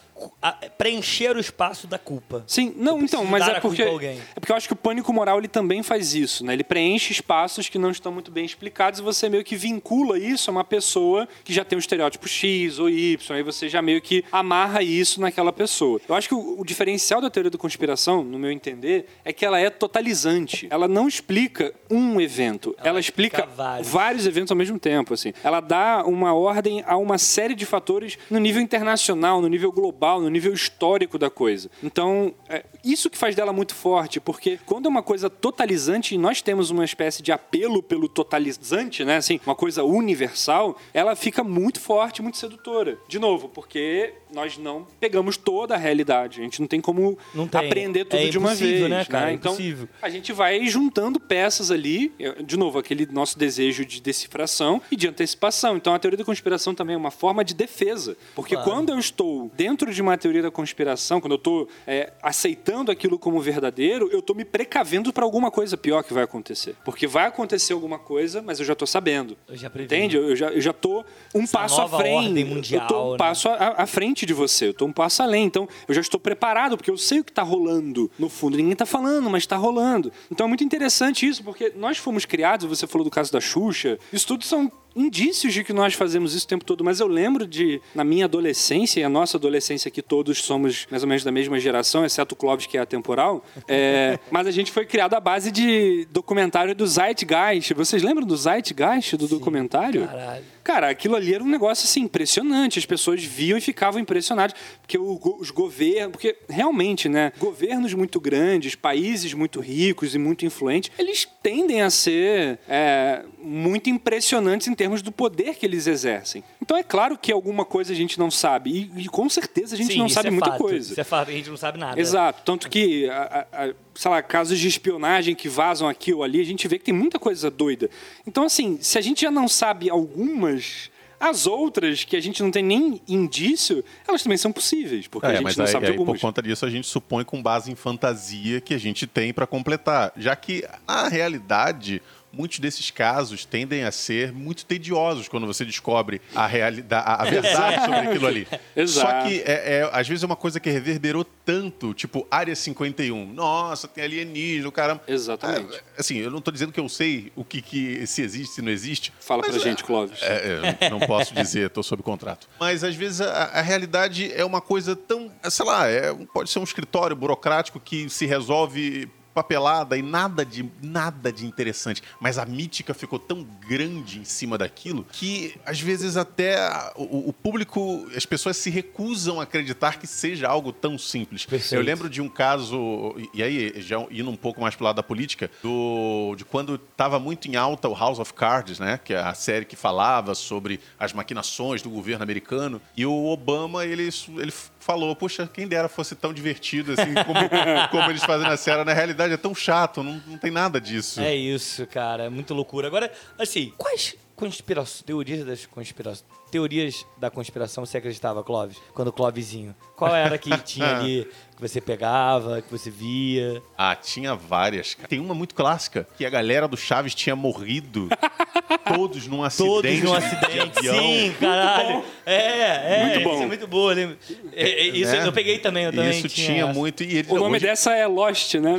[SPEAKER 1] preencher o espaço da culpa.
[SPEAKER 4] Sim, não,
[SPEAKER 1] preciso
[SPEAKER 4] então, mas é porque é porque eu acho que o pânico moral ele também faz isso, né? Ele preenche espaços que não estão muito bem explicados e você meio que vincula isso a uma pessoa que já tem um estereótipo X ou Y, aí você já meio que amarra isso naquela pessoa. Eu acho que o, o diferencial da teoria da conspiração, no meu entender, é que ela é totalizante. Ela não explica um evento, ela, explica
[SPEAKER 1] explica vários.
[SPEAKER 4] vários eventos ao mesmo tempo, assim. Ela dá uma ordem a uma série de fatores no nível internacional, no nível global, no nível histórico da coisa. Então, é isso que faz dela muito forte, porque quando é uma coisa totalizante e nós temos uma espécie de apelo pelo totalizante, né, assim, uma coisa universal, ela fica muito forte, muito sedutora. De novo, porque nós não pegamos toda a realidade, a gente não tem como
[SPEAKER 1] Não tem.
[SPEAKER 4] aprender tudo
[SPEAKER 1] É
[SPEAKER 4] de uma vez,
[SPEAKER 1] né, cara? É
[SPEAKER 4] Então,
[SPEAKER 1] impossível.
[SPEAKER 4] a gente vai juntando peças ali, de novo, aquele nosso desejo de decifração e de antecipação. Então a teoria da conspiração também é uma forma de defesa. Porque
[SPEAKER 1] Claro.
[SPEAKER 4] quando eu estou dentro de uma teoria da conspiração, quando eu estou é, aceitando aquilo como verdadeiro, eu estou me precavendo para alguma coisa pior que vai acontecer. Porque vai acontecer alguma coisa, mas eu já estou sabendo.
[SPEAKER 1] Eu já previ.
[SPEAKER 4] Entende? Eu já, eu já tô um
[SPEAKER 1] Essa
[SPEAKER 4] passo à frente.
[SPEAKER 1] ordem
[SPEAKER 4] eu tô
[SPEAKER 1] mundial,
[SPEAKER 4] um
[SPEAKER 1] né?
[SPEAKER 4] passo à, à frente de você. Eu tô um passo além. Então, eu já estou preparado, porque eu sei o que está rolando no fundo. Ninguém está falando, mas está rolando. Então, é muito interessante isso, porque nós fomos criados, você falou do caso da Xuxa, isso tudo são indícios de que nós fazemos isso o tempo todo, mas eu lembro de, na minha adolescência, e a nossa adolescência que todos somos mais ou menos da mesma geração, exceto o Clóvis, que é atemporal, é, <laughs> mas a gente foi criado à base de documentário do Zeitgeist. Vocês lembram do Zeitgeist, do documentário?
[SPEAKER 1] Caralho.
[SPEAKER 4] Cara, aquilo ali era um negócio assim impressionante. As pessoas viam e ficavam impressionadas. Porque os governos. Porque realmente, né? Governos muito grandes, países muito ricos e muito influentes, eles tendem a ser é, muito impressionantes em termos do poder que eles exercem. Então é claro que alguma coisa a gente não sabe. E, e com certeza a gente
[SPEAKER 1] Sim,
[SPEAKER 4] não sabe
[SPEAKER 1] é
[SPEAKER 4] muita
[SPEAKER 1] fato.
[SPEAKER 4] coisa.
[SPEAKER 1] Isso é fato, a gente não sabe nada.
[SPEAKER 4] Exato. Tanto que, a- a- a- sei lá, casos de espionagem que vazam aqui ou ali, a gente vê que tem muita coisa doida. Então, assim, se a gente já não sabe algumas, as outras que a gente não tem nem indício, elas também são possíveis, porque a
[SPEAKER 2] É,
[SPEAKER 4] gente
[SPEAKER 2] mas
[SPEAKER 4] não
[SPEAKER 2] aí,
[SPEAKER 4] sabe de
[SPEAKER 2] aí, por
[SPEAKER 4] algumas.
[SPEAKER 2] conta disso a gente supõe com base em fantasia que a gente tem para completar, já que na realidade muitos desses casos tendem a ser muito tediosos quando você descobre a realidade, a a <laughs> verdade sobre aquilo ali.
[SPEAKER 4] Exato.
[SPEAKER 2] Só que é, é, às vezes é uma coisa que reverberou tanto, tipo Área 51. Nossa, tem alienígena, o cara.
[SPEAKER 4] Exatamente.
[SPEAKER 2] É, assim, eu não estou dizendo que eu sei o que, que se existe, se não existe.
[SPEAKER 4] Fala
[SPEAKER 2] mas
[SPEAKER 4] pra
[SPEAKER 2] é-
[SPEAKER 4] gente, Clóvis.
[SPEAKER 2] é, é, não posso dizer, estou sob contrato. Mas às vezes a, a realidade é uma coisa tão, sei lá, é, pode ser um escritório burocrático que se resolve papelada e nada de nada de interessante, mas a mítica ficou tão grande em cima daquilo que às vezes até o, o público, as pessoas se recusam a acreditar que seja algo tão simples.
[SPEAKER 1] Perfeito.
[SPEAKER 2] Eu lembro de um caso e aí já indo um pouco mais pro lado da política, do de quando estava muito em alta o House of Cards, né, que é a série que falava sobre as maquinações do governo americano, e o Obama ele ele falou, puxa, quem dera fosse tão divertido assim como, <laughs> como eles fazem na série, na realidade é tão chato, não, não tem nada disso.
[SPEAKER 1] É isso, cara. É muita loucura. Agora, assim, quais conspirações, teorias das conspirações, teorias da conspiração você acreditava, Clóvis? Quando o Clóvisinho. Qual era que <laughs> tinha ali que você pegava, que você via?
[SPEAKER 2] Ah, tinha várias. cara. Tem uma muito clássica, que a galera do Chaves tinha morrido <laughs> todos num acidente.
[SPEAKER 1] Todos num
[SPEAKER 2] de
[SPEAKER 1] acidente.
[SPEAKER 2] avião.
[SPEAKER 1] Sim, caralho. É, é.
[SPEAKER 4] Muito bom.
[SPEAKER 1] Isso é muito boa. lembra? É, é, isso
[SPEAKER 2] Né?
[SPEAKER 1] eu peguei também. Eu também
[SPEAKER 2] Isso
[SPEAKER 1] tinha,
[SPEAKER 2] tinha muito. E ele,
[SPEAKER 4] O nome
[SPEAKER 2] hoje,
[SPEAKER 4] dessa é Lost, né?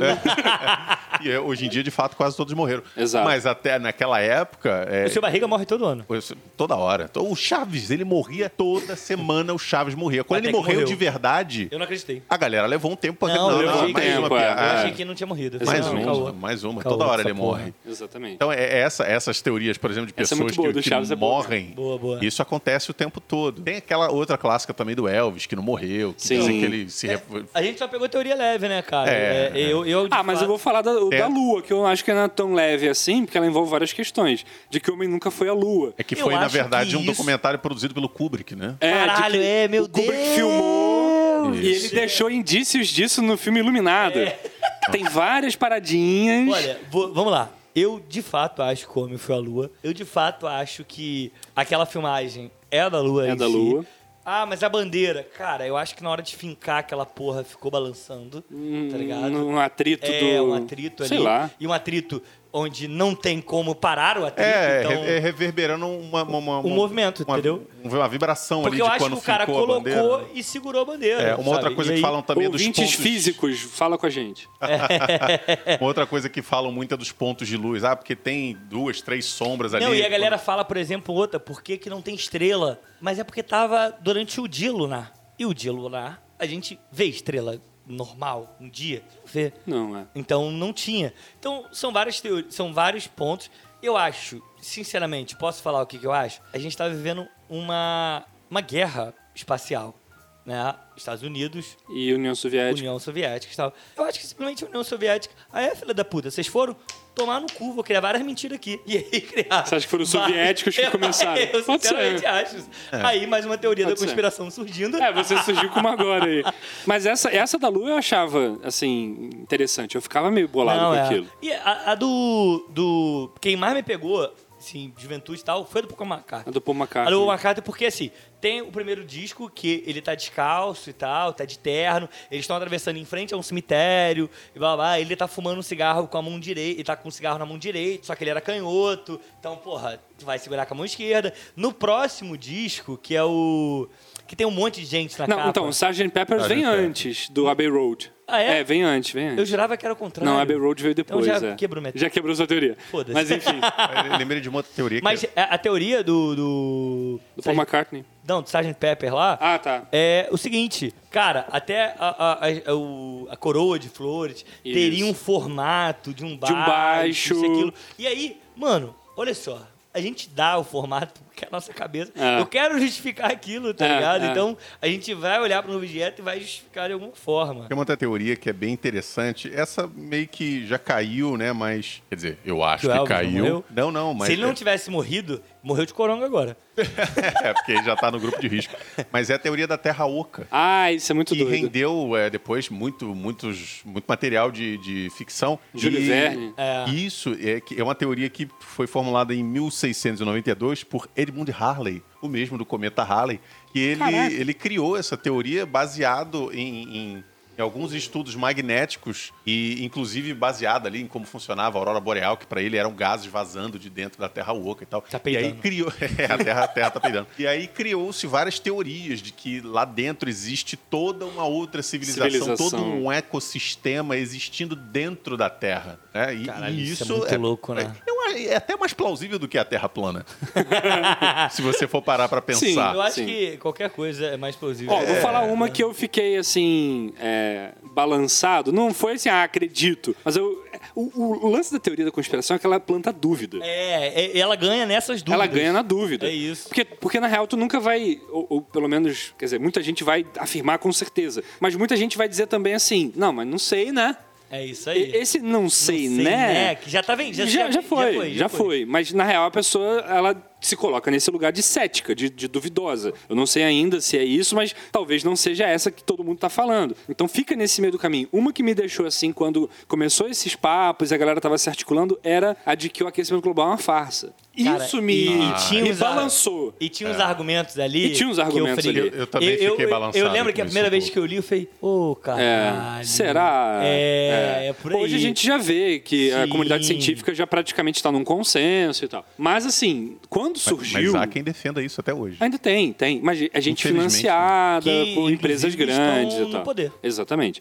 [SPEAKER 4] <laughs>
[SPEAKER 2] e é, hoje em dia, de fato, quase todos morreram.
[SPEAKER 4] Exato.
[SPEAKER 2] Mas até naquela época. é,
[SPEAKER 1] O seu barriga morre todo ano.
[SPEAKER 2] Pois, Toda hora. Então, o Chaves, ele morria toda semana, o Chaves morria. Quando
[SPEAKER 1] Até
[SPEAKER 2] ele morreu,
[SPEAKER 1] morreu.
[SPEAKER 2] de verdade,
[SPEAKER 1] Eu não acreditei.
[SPEAKER 2] a galera levou um tempo pra
[SPEAKER 1] Não, eu achei
[SPEAKER 2] mais
[SPEAKER 1] que-
[SPEAKER 2] uma
[SPEAKER 4] é.
[SPEAKER 1] Eu achei que não tinha morrido.
[SPEAKER 2] Mais uma,
[SPEAKER 1] não, caô.
[SPEAKER 2] mais uma.
[SPEAKER 1] Caô,
[SPEAKER 2] Toda hora ele
[SPEAKER 1] porra.
[SPEAKER 2] morre.
[SPEAKER 4] Exatamente.
[SPEAKER 2] Então, é, é essa, essas teorias, por exemplo, de
[SPEAKER 4] é
[SPEAKER 2] pessoas
[SPEAKER 4] muito boa,
[SPEAKER 2] que, que
[SPEAKER 4] Chaves é boa.
[SPEAKER 2] morrem.
[SPEAKER 1] Boa, boa.
[SPEAKER 2] Isso acontece o tempo todo. Tem aquela outra clássica também do Elvis, que não morreu. Que
[SPEAKER 4] Sim.
[SPEAKER 2] dizem que ele se... re-
[SPEAKER 1] A gente só pegou teoria leve, né, cara?
[SPEAKER 2] É,
[SPEAKER 1] É, eu, eu,
[SPEAKER 4] Ah, mas
[SPEAKER 1] fato-
[SPEAKER 4] eu vou falar da,
[SPEAKER 2] É.
[SPEAKER 4] da Lua, que eu acho que não é tão leve assim, porque ela envolve várias questões. De que o homem nunca foi à Lua.
[SPEAKER 2] É que foi, na verdade, um
[SPEAKER 1] isso-
[SPEAKER 2] documentário produzido pelo Kubrick, né?
[SPEAKER 4] É, de
[SPEAKER 1] Caralho,
[SPEAKER 4] que
[SPEAKER 1] é, meu
[SPEAKER 4] o Kubrick
[SPEAKER 1] Deus!
[SPEAKER 4] filmou e ele
[SPEAKER 2] Isso.
[SPEAKER 4] deixou indícios disso no filme Iluminado. <laughs> Tem várias paradinhas.
[SPEAKER 1] Olha, vou- vamos lá. Eu, de fato, acho que o homem foi à Lua. Eu, de fato, acho que aquela filmagem é da Lua
[SPEAKER 4] É da
[SPEAKER 1] si.
[SPEAKER 4] Lua.
[SPEAKER 1] Ah, mas a bandeira, cara, eu acho que na hora de fincar aquela porra ficou balançando, tá ligado?
[SPEAKER 4] um atrito
[SPEAKER 1] É,
[SPEAKER 4] do.
[SPEAKER 1] um atrito ali.
[SPEAKER 4] Sei lá.
[SPEAKER 1] E um atrito onde não tem como parar o atrito,
[SPEAKER 2] É,
[SPEAKER 1] então...
[SPEAKER 2] é reverberando uma, uma, uma-
[SPEAKER 1] Um movimento,
[SPEAKER 2] uma-
[SPEAKER 1] entendeu?
[SPEAKER 2] Uma vibração
[SPEAKER 1] Porque
[SPEAKER 2] ali
[SPEAKER 1] eu
[SPEAKER 2] de
[SPEAKER 1] acho
[SPEAKER 2] quando
[SPEAKER 1] que o cara colocou
[SPEAKER 2] bandeira. né?
[SPEAKER 1] e segurou a bandeira.
[SPEAKER 2] É, uma outra
[SPEAKER 1] sabe?
[SPEAKER 2] coisa
[SPEAKER 1] E
[SPEAKER 2] que
[SPEAKER 1] aí-
[SPEAKER 2] falam também é dos pontos...
[SPEAKER 4] físicos, fala com a gente. <laughs>
[SPEAKER 2] Uma outra coisa que falam muito é dos pontos de luz. Ah, porque tem duas, três sombras ali.
[SPEAKER 1] Não, e a galera fala, por exemplo, outra, por que, que não tem estrela? Mas é porque tava durante o dia lunar. E o dia lunar, a gente vê estrela normal, um dia, vê.
[SPEAKER 4] Não, é.
[SPEAKER 1] Então não tinha. Então são várias teorias, são vários pontos. Eu acho, sinceramente, posso falar o que, que eu acho? A gente tá vivendo uma, uma guerra espacial, né? Estados Unidos,
[SPEAKER 4] E União Soviética.
[SPEAKER 1] União Soviética e tal. Eu acho que simplesmente a União Soviética. Ah, é, filha da puta, vocês foram tomar no cu, vou criar várias mentiras aqui. E aí criar.
[SPEAKER 4] Você acha que foram os soviéticos que
[SPEAKER 1] Eu- <laughs>
[SPEAKER 4] começaram?
[SPEAKER 1] Eu
[SPEAKER 4] Pode
[SPEAKER 1] sinceramente
[SPEAKER 4] ser.
[SPEAKER 1] acho. isso. Aí mais uma teoria
[SPEAKER 4] Pode
[SPEAKER 1] da
[SPEAKER 4] ser.
[SPEAKER 1] conspiração surgindo.
[SPEAKER 4] É, você surgiu com uma agora aí. Mas essa, essa da Lua eu achava, assim, interessante. Eu ficava meio bolado
[SPEAKER 1] Não,
[SPEAKER 4] com
[SPEAKER 1] é.
[SPEAKER 4] aquilo.
[SPEAKER 1] E a, a do, do. Quem mais me pegou, assim, juventude e tal, foi do Paul
[SPEAKER 4] A
[SPEAKER 1] McCartney.
[SPEAKER 4] do Paul
[SPEAKER 1] A
[SPEAKER 4] McCartney.
[SPEAKER 1] do Paul McCartney, porque assim, tem o primeiro disco que ele tá descalço e tal, tá de terno, eles estão atravessando em frente a um cemitério e blá blá, blá, ele tá fumando um cigarro com a mão direita, ele tá com um cigarro na mão direita, só que ele era canhoto, então, porra, tu vai segurar com a mão esquerda. No próximo disco, que é o. que tem um monte de gente na
[SPEAKER 4] Não,
[SPEAKER 1] capa.
[SPEAKER 4] então, o Sgt. Peppers
[SPEAKER 2] Sgt.
[SPEAKER 4] vem
[SPEAKER 2] Pepper.
[SPEAKER 4] antes do Abbey Road.
[SPEAKER 1] Ah, é?
[SPEAKER 4] É, vem antes, vem antes.
[SPEAKER 1] Eu jurava que era o contrário.
[SPEAKER 4] Não, Abbey Road veio depois,
[SPEAKER 1] Então já
[SPEAKER 4] é.
[SPEAKER 1] quebrou minha
[SPEAKER 4] Já quebrou sua teoria.
[SPEAKER 1] Foda-se.
[SPEAKER 4] Mas enfim, <laughs>
[SPEAKER 2] Eu lembrei de uma outra teoria
[SPEAKER 1] Mas
[SPEAKER 2] que
[SPEAKER 1] a, a teoria do. do.
[SPEAKER 4] do Paul McCartney.
[SPEAKER 1] Não, do Sgt. Pepper lá.
[SPEAKER 4] Ah, tá.
[SPEAKER 1] É o seguinte, cara, até a, a, a- o- a coroa de flores teria um formato de um baixo,
[SPEAKER 4] baixo.
[SPEAKER 1] isso aquilo. E aí, mano, olha só. A gente dá o formato que é a nossa cabeça.
[SPEAKER 4] É.
[SPEAKER 1] Eu quero justificar aquilo, tá
[SPEAKER 4] É,
[SPEAKER 1] ligado?
[SPEAKER 4] é.
[SPEAKER 1] Então, a gente vai olhar para um objeto e vai justificar de alguma forma.
[SPEAKER 2] Tem uma outra teoria que é bem interessante. Essa meio que já caiu, né? Mas. Quer dizer, eu acho
[SPEAKER 1] Que
[SPEAKER 2] que
[SPEAKER 1] não
[SPEAKER 2] caiu.
[SPEAKER 1] morreu?
[SPEAKER 2] Não, não, mas.
[SPEAKER 1] Se ele não tivesse morrido, morreu de coronga agora. <laughs>
[SPEAKER 2] é, porque ele já tá no grupo de risco. Mas é a teoria da Terra Oca.
[SPEAKER 4] Ah, isso é muito
[SPEAKER 2] Que
[SPEAKER 4] doido.
[SPEAKER 2] rendeu é, depois muito, muitos, muito material de, de ficção.
[SPEAKER 4] Júlio
[SPEAKER 2] E
[SPEAKER 4] Verne.
[SPEAKER 1] É.
[SPEAKER 2] Isso é, que- é uma teoria que foi formulada em 1692 por Edmund Harley, o mesmo do cometa Harley, que ele,
[SPEAKER 4] Caraca.
[SPEAKER 2] ele criou essa teoria baseado em, em- em alguns estudos magnéticos e inclusive baseado ali em como funcionava a aurora boreal, que para ele eram gases vazando de dentro da Terra oca e tal.
[SPEAKER 1] Tá
[SPEAKER 2] e aí
[SPEAKER 1] peidando.
[SPEAKER 2] criou, <laughs> é, a Terra, a terra tá peidando. E aí criou-se várias teorias de que lá dentro existe toda uma outra civilização,
[SPEAKER 4] Civilização.
[SPEAKER 2] todo um ecossistema existindo dentro da Terra. né? E,
[SPEAKER 1] Caralho,
[SPEAKER 2] e
[SPEAKER 1] isso
[SPEAKER 2] isso,
[SPEAKER 1] é muito louco, né?
[SPEAKER 2] É, eu- é até mais plausível do que a Terra plana. <laughs> se você for parar para
[SPEAKER 4] Sim,
[SPEAKER 2] pensar.
[SPEAKER 1] Eu acho
[SPEAKER 4] sim.
[SPEAKER 1] que qualquer coisa é mais plausível.
[SPEAKER 4] Ó, vou falar uma que eu fiquei assim, é, balançado. Não foi assim, ah, acredito. Mas eu. O, o lance da teoria da conspiração é que ela planta dúvida.
[SPEAKER 1] É, é, ela ganha nessas dúvidas.
[SPEAKER 4] Ela ganha na dúvida.
[SPEAKER 1] É isso.
[SPEAKER 4] Porque, porque na real tu nunca vai, ou, ou pelo menos, quer dizer, muita gente vai afirmar com certeza. Mas muita gente vai dizer também assim, não, mas não sei, né?
[SPEAKER 1] É isso aí.
[SPEAKER 4] Esse não sei,
[SPEAKER 1] Não sei,
[SPEAKER 4] né?
[SPEAKER 1] Que já tá vendo? Já,
[SPEAKER 4] Já, já, foi, já, foi, Mas na real a pessoa ela se coloca nesse lugar de cética, de, de duvidosa. Eu não sei ainda se é isso, mas talvez não seja essa que todo mundo tá falando. Então fica nesse meio do caminho. Uma que me deixou assim quando começou esses papos e a galera tava se articulando era a de que o aquecimento global é uma farsa.
[SPEAKER 1] Cara,
[SPEAKER 4] isso me,
[SPEAKER 1] e- e tinha
[SPEAKER 4] me balançou.
[SPEAKER 1] E tinha uns argumentos ali.
[SPEAKER 4] E tinha uns
[SPEAKER 1] que eu
[SPEAKER 4] argumentos
[SPEAKER 1] falei-
[SPEAKER 4] ali.
[SPEAKER 2] Eu- eu também fiquei balançado
[SPEAKER 1] Eu lembro que a primeira vez que eu li, eu falei, ô,
[SPEAKER 4] É,
[SPEAKER 1] caralho.
[SPEAKER 4] será?
[SPEAKER 1] É, é, por aí.
[SPEAKER 4] Hoje a gente já vê que a
[SPEAKER 1] Sim.
[SPEAKER 4] comunidade científica já praticamente está num consenso e tal. Mas assim, quando
[SPEAKER 2] Mas-
[SPEAKER 4] surgiu.
[SPEAKER 2] Mas há quem defenda isso até hoje.
[SPEAKER 4] Ainda tem, tem. Mas a gente financiada
[SPEAKER 1] Que,
[SPEAKER 4] por empresas grandes
[SPEAKER 1] estão
[SPEAKER 4] e tal.
[SPEAKER 1] no poder.
[SPEAKER 4] Exatamente.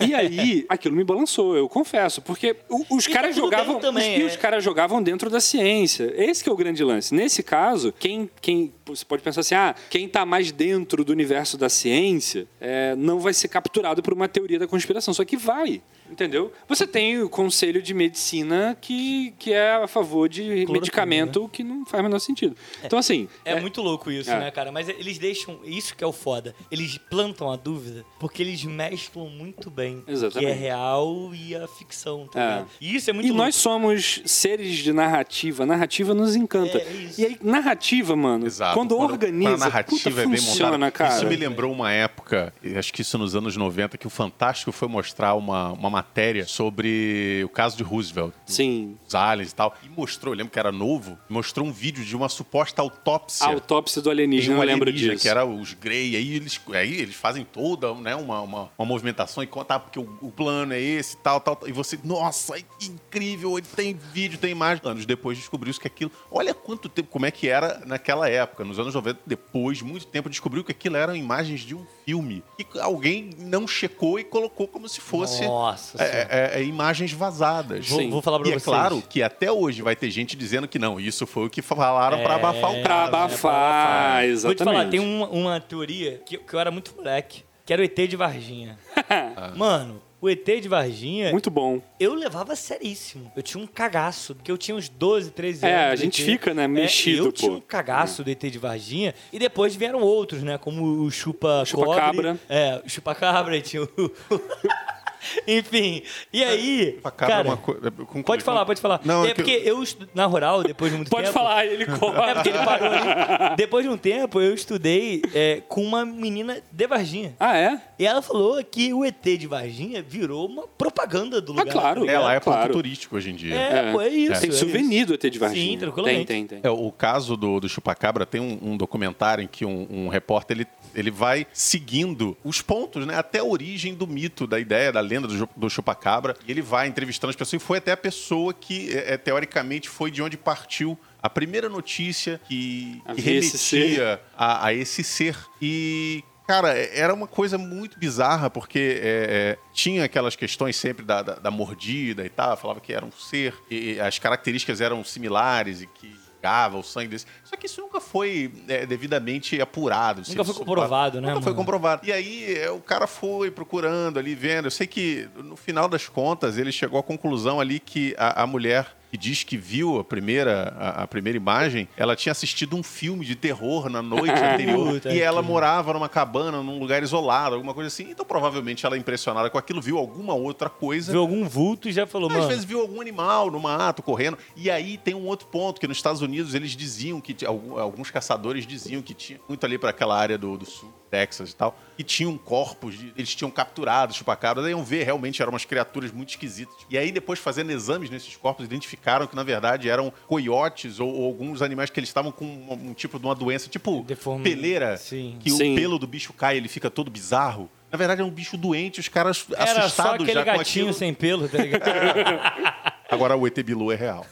[SPEAKER 4] E aí, <laughs> aquilo me balançou, eu confesso. Porque os
[SPEAKER 1] E tá
[SPEAKER 4] caras
[SPEAKER 1] tudo
[SPEAKER 4] jogavam.
[SPEAKER 1] também,
[SPEAKER 4] os, e
[SPEAKER 1] é.
[SPEAKER 4] os caras jogavam dentro da ciência. Esse que é o grande lance. Nesse caso, quem. quem você pode pensar assim, ah, quem tá mais dentro do universo da ciência é, não vai ser capturado por uma teoria da conspiração. Só que vai. Entendeu? Você tem o conselho de medicina que, que é a favor de medicamento que não faz o menor sentido. Então, assim.
[SPEAKER 1] É, muito louco isso,
[SPEAKER 4] É.
[SPEAKER 1] né, cara? Mas eles deixam. Isso que é o foda. Eles plantam a dúvida porque eles mesclam muito bem
[SPEAKER 4] Exatamente.
[SPEAKER 1] o que é real e a ficção, tá
[SPEAKER 4] É.
[SPEAKER 1] E isso é muito
[SPEAKER 4] E
[SPEAKER 1] louco.
[SPEAKER 4] nós somos seres de narrativa. Narrativa nos encanta.
[SPEAKER 1] É, é isso.
[SPEAKER 4] E aí, narrativa, mano,
[SPEAKER 2] Exato.
[SPEAKER 4] quando, organiza,
[SPEAKER 2] quando a narrativa
[SPEAKER 4] puta,
[SPEAKER 2] é bem
[SPEAKER 4] funciona,
[SPEAKER 2] montada.
[SPEAKER 4] cara.
[SPEAKER 2] Isso me lembrou uma época, acho que isso nos anos 90, que o Fantástico foi mostrar uma, uma matéria sobre o caso de Roosevelt.
[SPEAKER 4] Sim.
[SPEAKER 2] Os aliens e tal. E mostrou, eu lembro que era novo, mostrou um vídeo de uma suposta autópsia.
[SPEAKER 4] A autópsia do alienígena,
[SPEAKER 2] um
[SPEAKER 4] eu lembro
[SPEAKER 2] alienígena,
[SPEAKER 4] disso.
[SPEAKER 2] que era os Grey, aí eles, aí eles fazem toda né, uma, uma, uma movimentação e contar porque o, o plano é esse, tal, tal, tal. E você, nossa, que incrível, ele tem vídeo, tem imagem. Anos depois descobriu que aquilo. Olha quanto tempo, como é que era naquela época, nos anos 90, depois, de muito tempo, descobriu que aquilo eram imagens de um filme. E alguém não checou e colocou como se fosse
[SPEAKER 1] Nossa
[SPEAKER 2] é,
[SPEAKER 1] Senhora.
[SPEAKER 2] é, é, imagens vazadas.
[SPEAKER 1] Vou, vou falar pra
[SPEAKER 2] E
[SPEAKER 1] vocês.
[SPEAKER 2] é claro que até hoje vai ter gente dizendo que não, isso foi o que falaram pra
[SPEAKER 1] É,
[SPEAKER 2] abafar o
[SPEAKER 4] Pra
[SPEAKER 2] caso.
[SPEAKER 4] abafar,
[SPEAKER 1] Vou te
[SPEAKER 4] exatamente.
[SPEAKER 1] falar, tem uma, uma teoria que, que eu era muito moleque, que era o ET de Varginha. <laughs> Mano, o ET de Varginha,
[SPEAKER 4] Muito bom.
[SPEAKER 1] eu levava seríssimo. Eu tinha um cagaço, porque eu tinha uns 12, 13
[SPEAKER 4] É,
[SPEAKER 1] anos.
[SPEAKER 4] a
[SPEAKER 1] do
[SPEAKER 4] gente
[SPEAKER 1] ET.
[SPEAKER 4] fica, né,
[SPEAKER 1] É,
[SPEAKER 4] mexido,
[SPEAKER 1] Eu tinha
[SPEAKER 4] pô.
[SPEAKER 1] um cagaço do ET de Varginha, e depois vieram outros, né, como o Chupa
[SPEAKER 4] Chupa-cabra.
[SPEAKER 1] Cobre. É, o Chupa Cabra, e tinha o... <laughs> <laughs> <laughs> Enfim, e aí,
[SPEAKER 2] Acaba
[SPEAKER 1] cara,
[SPEAKER 2] uma co- conclui-
[SPEAKER 1] pode falar, pode falar.
[SPEAKER 2] Não,
[SPEAKER 1] é,
[SPEAKER 2] é que
[SPEAKER 1] porque eu, estu- na rural, depois de muito <laughs>
[SPEAKER 4] Pode
[SPEAKER 1] tempo...
[SPEAKER 4] falar, ele <laughs>
[SPEAKER 1] É
[SPEAKER 4] corta.
[SPEAKER 1] porque ele parou ali. Depois de um tempo, eu estudei é, com uma menina de Varginha.
[SPEAKER 4] Ah, é?
[SPEAKER 1] E ela falou que o ET de Varginha virou uma propaganda do lugar.
[SPEAKER 4] Ah, claro.
[SPEAKER 1] tá
[SPEAKER 2] É, lá é ponto
[SPEAKER 4] Claro.
[SPEAKER 2] turístico hoje em dia.
[SPEAKER 1] É, pô, é isso.
[SPEAKER 4] Tem
[SPEAKER 1] é
[SPEAKER 4] souvenir do ET de Varginha.
[SPEAKER 1] Sim, tranquilamente.
[SPEAKER 4] Tem, tem, tem.
[SPEAKER 2] É, o caso do, do Chupacabra tem um, um documentário em que um, um repórter ele, ele vai seguindo os pontos, né? Até a origem do mito, da ideia, da lenda do, do Chupacabra. E ele vai entrevistando as pessoas e foi até a pessoa que, é, é, teoricamente, foi de onde partiu a primeira notícia que, que remetia a, a esse ser. E. Cara, é- era uma coisa muito bizarra, porque é, é, tinha aquelas questões sempre da, da, da mordida e tal, falava que era um ser, e as características eram similares e que pegava o sangue desse. Só que isso nunca foi é, devidamente apurado.
[SPEAKER 1] Nunca foi comprovado, né,
[SPEAKER 2] Nunca foi
[SPEAKER 1] mano?
[SPEAKER 2] comprovado. E aí é, o cara foi procurando ali, vendo. Eu sei que no final das contas ele chegou à conclusão ali que a, a mulher que diz que viu a primeira, a, a primeira imagem, ela tinha assistido um filme de terror na noite <laughs> anterior e ela morava numa cabana, num lugar isolado, alguma coisa assim. Então provavelmente ela impressionada com aquilo viu alguma outra coisa.
[SPEAKER 1] Viu algum vulto e já falou,
[SPEAKER 2] Às
[SPEAKER 1] mano.
[SPEAKER 2] vezes viu algum animal no mato correndo. E aí tem um outro ponto, que nos Estados Unidos eles diziam que. Alguns caçadores diziam que tinha muito ali para aquela área do, do sul, Texas e tal, que tinham corpos, de- eles tinham capturado chupacabras, aí iam ver, realmente eram umas criaturas muito esquisitas. E aí, depois, fazendo exames nesses corpos, identificaram que, na verdade, eram coiotes ou, ou alguns animais que eles estavam com um, um tipo de uma doença, tipo
[SPEAKER 1] Deforme-
[SPEAKER 2] peleira,
[SPEAKER 1] Sim.
[SPEAKER 2] que
[SPEAKER 4] Sim.
[SPEAKER 2] o pelo do bicho cai, ele fica todo bizarro. Na verdade, é um bicho doente, os caras
[SPEAKER 1] Era só
[SPEAKER 2] assustados
[SPEAKER 1] aquele
[SPEAKER 2] já com
[SPEAKER 1] gatinho
[SPEAKER 2] aquilo.
[SPEAKER 1] sem pelo, tá ligado? <laughs>
[SPEAKER 2] Agora o ET Bilu é real.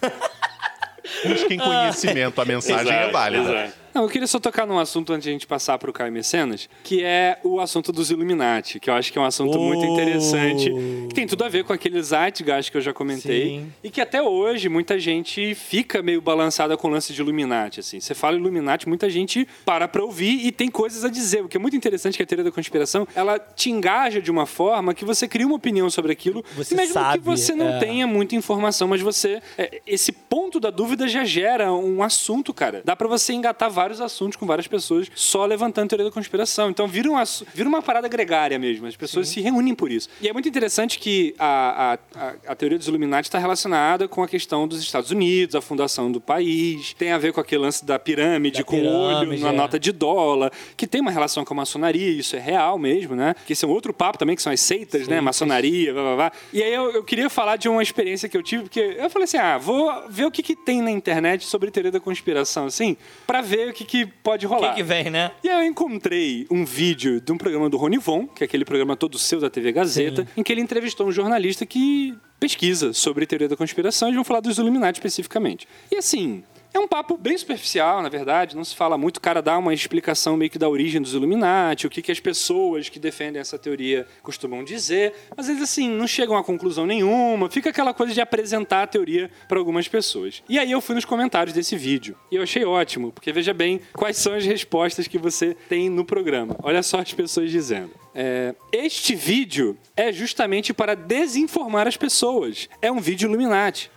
[SPEAKER 2] Busquem conhecimento, a mensagem é
[SPEAKER 4] Exato,
[SPEAKER 2] válida.
[SPEAKER 4] exato. Não, eu queria só tocar num assunto antes de a gente passar para o Caio Mecenas, que é o assunto dos Illuminati, que eu acho que é um assunto muito
[SPEAKER 1] Oh.
[SPEAKER 4] interessante, que tem tudo a ver com aquele Zeitgeist que eu já comentei,
[SPEAKER 1] Sim.
[SPEAKER 4] e que até hoje muita gente fica meio balançada com o lance de Illuminati, assim. Você fala Illuminati, muita gente para pra ouvir e tem coisas a dizer, o que é muito interessante que a teoria da conspiração, ela te engaja de uma forma que você cria uma opinião sobre aquilo,
[SPEAKER 1] Você
[SPEAKER 4] mesmo
[SPEAKER 1] sabe,
[SPEAKER 4] que você não
[SPEAKER 1] é.
[SPEAKER 4] tenha muita informação, mas você é, esse ponto da dúvida já gera um assunto, cara. Dá pra você engatar vários assuntos com várias pessoas só levantando teoria da conspiração. Então vira, um vira uma parada gregária mesmo. As pessoas se reúnem por isso. E é muito interessante que a, a, a, a teoria dos Illuminati está relacionada com a questão dos Estados Unidos, a fundação do país, tem a ver com aquele lance da pirâmide,
[SPEAKER 1] Da
[SPEAKER 4] com o olho
[SPEAKER 1] pirâmide,
[SPEAKER 4] na
[SPEAKER 1] é.
[SPEAKER 4] nota de dólar, que tem uma relação com a maçonaria, isso é real mesmo, né? Que esse é um outro papo também, que são as seitas, né?
[SPEAKER 1] Seitas.
[SPEAKER 4] Maçonaria, blá, blá, blá. E aí eu, eu queria falar de uma experiência que eu tive, porque eu falei assim, ah, vou ver o que, que tem na internet sobre teoria da conspiração, assim, pra ver o que, que pode
[SPEAKER 1] O
[SPEAKER 4] rolar.
[SPEAKER 1] que, que vem, né?
[SPEAKER 4] E aí eu encontrei um vídeo de um programa do Rony Von, que é aquele programa todo seu da TV Gazeta, em que ele entrevistou um jornalista que pesquisa sobre teoria da conspiração e vão falar dos Illuminati especificamente. E assim, é um papo bem superficial, na verdade, não se fala muito. O cara dá uma explicação meio que da origem dos Illuminati, o que, que as pessoas que defendem essa teoria costumam dizer, mas eles, assim, não chegam a conclusão nenhuma, fica aquela coisa de apresentar a teoria para algumas pessoas. E aí eu fui nos comentários desse vídeo, e eu achei ótimo, porque veja bem quais são as respostas que você tem no programa. Olha só as pessoas dizendo. É, este vídeo é justamente para desinformar as pessoas. É um vídeo Illuminati.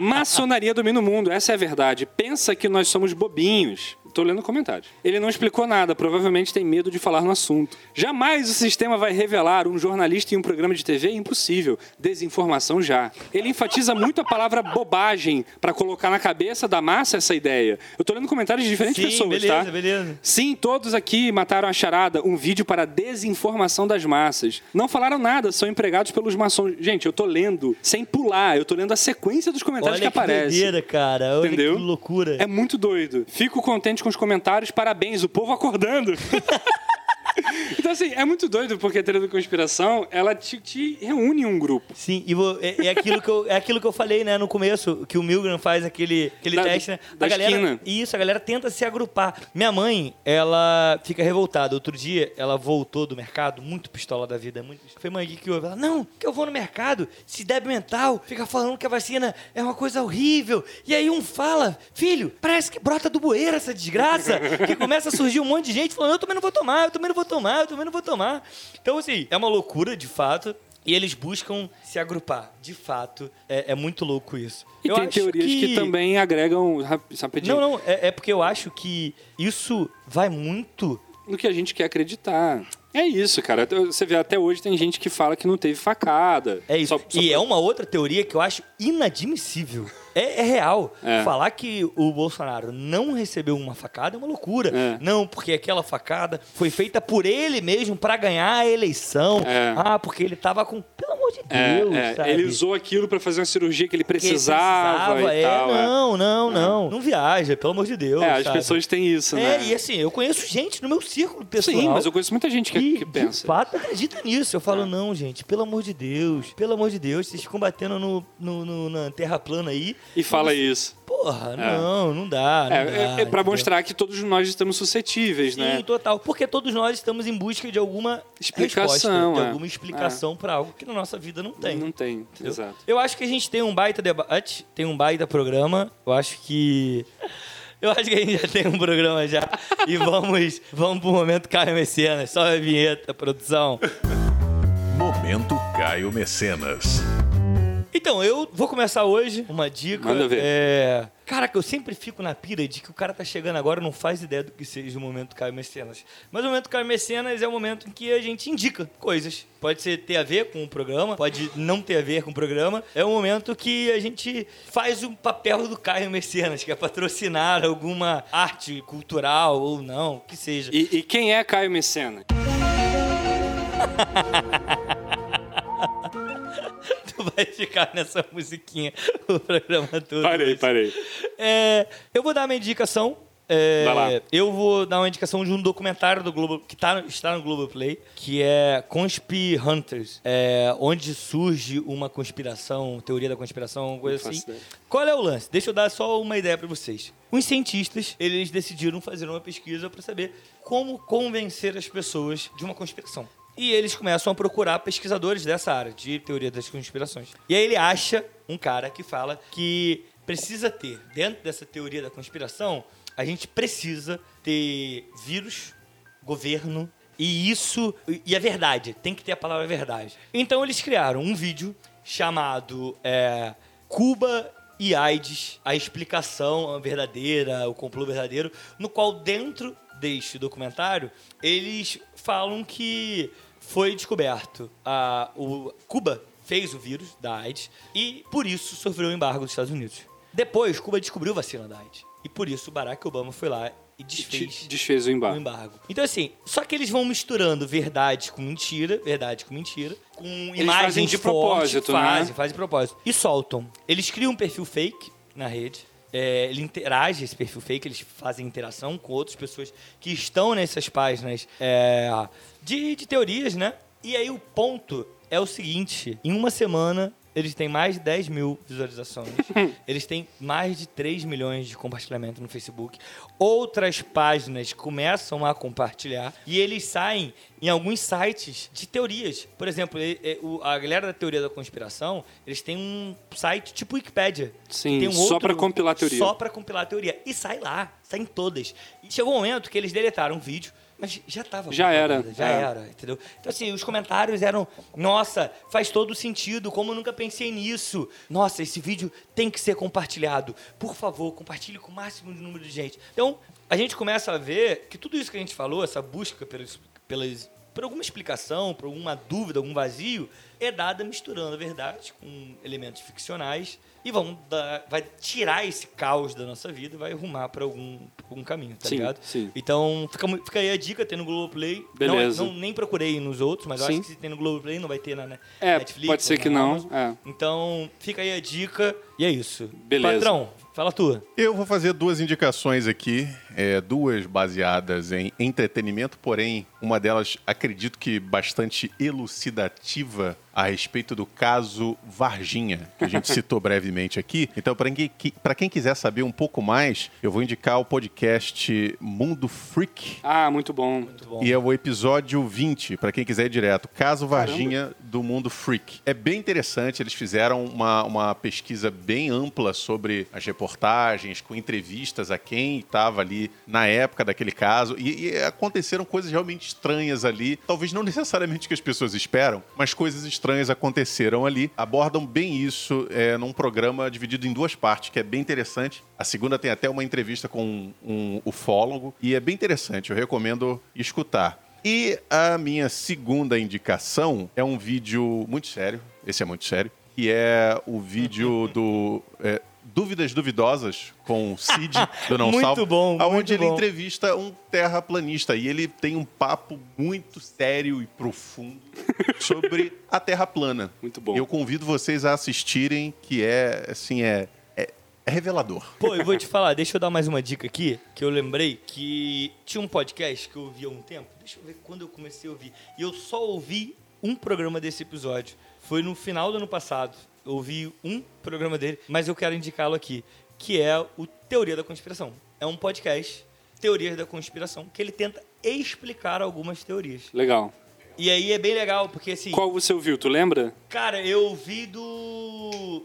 [SPEAKER 4] Maçonaria domina o mundo, essa é a verdade. Pensa que nós somos bobinhos. Tô lendo comentários. Ele não explicou nada, provavelmente tem medo de falar no assunto. Jamais o sistema vai revelar um jornalista em um programa de TV? Impossível. Desinformação já. Ele enfatiza muito a palavra bobagem para colocar na cabeça da massa essa ideia. Eu tô lendo comentários de diferentes
[SPEAKER 1] Sim,
[SPEAKER 4] pessoas,
[SPEAKER 1] beleza,
[SPEAKER 4] tá?
[SPEAKER 1] beleza.
[SPEAKER 4] Sim, todos aqui mataram a charada, um vídeo para desinformação das massas. Não falaram nada, são empregados pelos maçons. Gente, eu tô lendo sem pular, eu tô lendo a sequência dos comentários
[SPEAKER 1] Olha
[SPEAKER 4] que aparecem.
[SPEAKER 1] doideira, cara. Olha
[SPEAKER 4] Entendeu?
[SPEAKER 1] que loucura.
[SPEAKER 4] É muito doido. Fico contente com os comentários, parabéns, o povo acordando. <laughs> <laughs> então, assim, é muito doido, porque a teoria da conspiração, ela te, te reúne em um grupo.
[SPEAKER 1] Sim, e vo- é, é aquilo que eu, é aquilo que eu falei, né, no começo, que o Milgram faz aquele, aquele
[SPEAKER 4] Da-
[SPEAKER 1] teste, né?
[SPEAKER 4] da
[SPEAKER 1] a galera,
[SPEAKER 4] esquina.
[SPEAKER 1] Isso, a galera tenta se agrupar. Minha mãe, ela fica revoltada. Outro dia, ela voltou do mercado, muito pistola da vida. Muito... Foi mãe, o que houve? Ela, não, que eu vou no mercado, se débil mental, fica falando que a vacina é uma coisa horrível. E aí um fala, filho, parece que brota do bueiro essa desgraça, que começa a surgir um monte de gente falando, eu também não vou tomar, eu também não vou tomar, eu também não vou tomar. Então, assim, é uma loucura, de fato. E eles buscam se agrupar. De fato, é, é muito louco isso.
[SPEAKER 4] E
[SPEAKER 1] Eu
[SPEAKER 4] tem teorias que... também agregam. rap- Rapidinho.
[SPEAKER 1] Não, não, é, é porque eu acho que isso vai muito.
[SPEAKER 4] no que a gente quer acreditar. É isso, cara. Você vê, até hoje tem gente que fala que não teve facada.
[SPEAKER 1] É isso.
[SPEAKER 4] Só- só
[SPEAKER 1] e é uma outra teoria que eu acho inadmissível. É, é real.
[SPEAKER 4] É.
[SPEAKER 1] Falar que o Bolsonaro não recebeu uma facada é uma loucura.
[SPEAKER 4] É.
[SPEAKER 1] Não, porque aquela facada foi feita por ele mesmo para ganhar a eleição.
[SPEAKER 4] É.
[SPEAKER 1] Ah, porque ele tava com. Pelo amor de
[SPEAKER 4] É,
[SPEAKER 1] Deus.
[SPEAKER 4] é, ele usou aquilo pra fazer uma cirurgia que ele
[SPEAKER 1] Que ele
[SPEAKER 4] precisava, e
[SPEAKER 1] é,
[SPEAKER 4] tal. é.
[SPEAKER 1] Não, não, não. Não viaja, pelo amor de Deus.
[SPEAKER 4] É, as
[SPEAKER 1] sabe?
[SPEAKER 4] pessoas têm isso,
[SPEAKER 1] É,
[SPEAKER 4] né?
[SPEAKER 1] e assim, eu conheço gente no meu círculo pessoal.
[SPEAKER 4] Sim, mas eu conheço muita gente que,
[SPEAKER 1] que,
[SPEAKER 4] que
[SPEAKER 1] de
[SPEAKER 4] pensa.
[SPEAKER 1] fato acredita nisso. Eu falo, não, gente, pelo amor de Deus, pelo amor de Deus, vocês ficam batendo no, no- no- na terra plana aí.
[SPEAKER 4] E fala isso.
[SPEAKER 1] Porra, não, não dá. Não
[SPEAKER 4] É,
[SPEAKER 1] dá,
[SPEAKER 4] é, é pra
[SPEAKER 1] entendeu?
[SPEAKER 4] mostrar que todos nós estamos suscetíveis,
[SPEAKER 1] Sim,
[SPEAKER 4] né?
[SPEAKER 1] total. Porque todos nós estamos em busca de alguma
[SPEAKER 4] Explicação,
[SPEAKER 1] resposta, de
[SPEAKER 4] é.
[SPEAKER 1] alguma explicação pra algo que na nossa vida não tem.
[SPEAKER 4] Não tem,
[SPEAKER 1] entendeu?
[SPEAKER 4] exato.
[SPEAKER 1] Eu acho que a gente tem um baita debate, tem um baita programa. Eu acho que. Eu acho que a gente já tem um programa já. <laughs> e vamos, vamos pro momento Caio Mecenas. Só a vinheta, produção.
[SPEAKER 3] Momento Caio Mecenas.
[SPEAKER 1] Então, eu vou começar hoje uma dica.
[SPEAKER 4] Manda ver.
[SPEAKER 1] É... Cara, que eu sempre fico na pira de que o cara tá chegando agora e não faz ideia do que seja o momento Caio Mecenas. Mas o momento Caio Mecenas é o momento em que a gente indica coisas. Pode ser ter a ver com o programa, pode não ter a ver com o programa. É o momento que a gente faz o papel do Caio Mecenas, que é patrocinar alguma arte cultural ou não, que seja.
[SPEAKER 4] E, e quem é Caio Mecena? <laughs>
[SPEAKER 1] Vai ficar nessa musiquinha <laughs> o programa todo.
[SPEAKER 4] Parei, parei.
[SPEAKER 1] É, eu vou dar uma indicação. É,
[SPEAKER 4] Vai lá.
[SPEAKER 1] Eu vou dar uma indicação de um documentário do Globo que tá, está no Globoplay, que é Conspi Hunters, é, onde surge uma conspiração, teoria da conspiração, uma coisa assim.
[SPEAKER 4] ideia.
[SPEAKER 1] Qual é o lance? Deixa eu dar só uma ideia para vocês. Os cientistas, eles decidiram fazer uma pesquisa para saber como convencer as pessoas de uma conspiração. E eles começam a procurar pesquisadores dessa área, de teoria das conspirações. E aí ele acha um cara que fala que precisa ter, dentro dessa teoria da conspiração, a gente precisa ter vírus, governo, e isso. E a verdade, tem que ter a palavra verdade. Então eles criaram um vídeo chamado é, Cuba e AIDS, a explicação verdadeira, o complô verdadeiro, no qual dentro deste documentário eles falam que foi descoberto a, o Cuba fez o vírus da AIDS e por isso sofreu o embargo dos Estados Unidos. Depois, Cuba descobriu a vacina da AIDS e por isso Barack Obama foi lá e desfez
[SPEAKER 4] Desfez o
[SPEAKER 1] o
[SPEAKER 4] embargo.
[SPEAKER 1] embargo. Então, assim, só que eles vão misturando verdade com mentira, verdade com mentira, com imagens
[SPEAKER 4] fazem de
[SPEAKER 1] fortes,
[SPEAKER 4] propósito, né?
[SPEAKER 1] fazem, fazem de propósito. E soltam. Eles criam um perfil fake na rede. É, ele interage esse perfil fake, eles fazem interação com outras pessoas que estão nessas páginas é, de, de teorias, né? E aí o ponto é o seguinte: em uma semana eles têm mais de 10 mil visualizações. <laughs> eles têm mais de 3 milhões de compartilhamento no Facebook. Outras páginas começam a compartilhar e eles saem em alguns sites de teorias. Por exemplo, o- a galera da teoria da conspiração, eles têm um site tipo Wikipedia.
[SPEAKER 4] Sim,
[SPEAKER 1] Tem um
[SPEAKER 4] só pra compilar teoria.
[SPEAKER 1] Só pra compilar a teoria. E sai lá, sai em todas. E chegou um momento que eles deletaram um vídeo Mas já tava.
[SPEAKER 4] Já era,
[SPEAKER 1] Já
[SPEAKER 4] é.
[SPEAKER 1] era, entendeu? Então, assim, os comentários eram: nossa, faz todo sentido, como eu nunca pensei nisso. Nossa, esse vídeo tem que ser compartilhado. Por favor, compartilhe com o máximo de número de gente. Então, a gente começa a ver que tudo isso que a gente falou, essa busca pelas, pelas, por alguma explicação, por alguma dúvida, algum vazio, é dada misturando a verdade com elementos ficcionais e vão dar- vai tirar esse caos da nossa vida e vai arrumar para algum, pra algum caminho, tá
[SPEAKER 4] Sim,
[SPEAKER 1] ligado?
[SPEAKER 4] sim.
[SPEAKER 1] Então, fica, fica aí a dica, tem no Globoplay.
[SPEAKER 4] Beleza.
[SPEAKER 1] Não, não- nem procurei nos outros, mas eu acho que se tem no Globoplay não vai ter na né,
[SPEAKER 4] É,
[SPEAKER 1] Netflix.
[SPEAKER 4] pode ser que não. É.
[SPEAKER 1] Então, fica aí a dica e é isso.
[SPEAKER 4] Beleza.
[SPEAKER 1] Patrão, fala tu.
[SPEAKER 2] Eu vou fazer duas indicações aqui, é, duas baseadas em entretenimento, porém, uma delas acredito que bastante elucidativa a respeito do caso Varginha, que a gente <laughs> citou brevemente aqui. Então, para quem, quem quiser saber um pouco mais, eu vou indicar o podcast Mundo Freak.
[SPEAKER 4] Ah, muito bom.
[SPEAKER 1] Muito bom.
[SPEAKER 2] E é o episódio 20, para quem quiser ir direto. Caso Varginha do Mundo Freak. É bem interessante, eles fizeram uma, uma pesquisa bem ampla sobre as reportagens, com entrevistas a quem estava ali na época daquele caso. E, e aconteceram coisas realmente estranhas ali. Talvez não necessariamente que as pessoas esperam, mas coisas estranhas aconteceram ali. Abordam bem isso é, num programa dividido em duas partes, que é bem interessante. A segunda tem até uma entrevista com um, um ufólogo. E é bem interessante, eu recomendo escutar. E a minha segunda indicação é um vídeo muito sério, esse é muito sério, que é o vídeo do é, Dúvidas Duvidosas com o Cid <laughs> do Não
[SPEAKER 1] Muito
[SPEAKER 2] Salvo,
[SPEAKER 1] bom,
[SPEAKER 2] aonde
[SPEAKER 1] muito
[SPEAKER 2] ele
[SPEAKER 1] bom.
[SPEAKER 2] entrevista um terraplanista e ele tem um papo muito sério e profundo <laughs> sobre a Terra plana.
[SPEAKER 4] Muito bom.
[SPEAKER 2] Eu convido vocês a assistirem, que é assim é, é, é revelador.
[SPEAKER 1] Pô, eu vou te <laughs> falar, deixa eu dar mais uma dica aqui, que eu lembrei que tinha um podcast que eu ouvi há um tempo. Deixa eu ver quando eu comecei a ouvir. E eu só ouvi um programa desse episódio. Foi no final do ano passado. Eu ouvi um programa dele, mas eu quero indicá-lo aqui, que é o Teoria da Conspiração. É um podcast, Teorias da Conspiração, que ele tenta explicar algumas teorias.
[SPEAKER 4] Legal.
[SPEAKER 1] E aí é bem legal, porque assim.
[SPEAKER 4] Qual você ouviu? Tu lembra?
[SPEAKER 1] Cara, eu ouvi do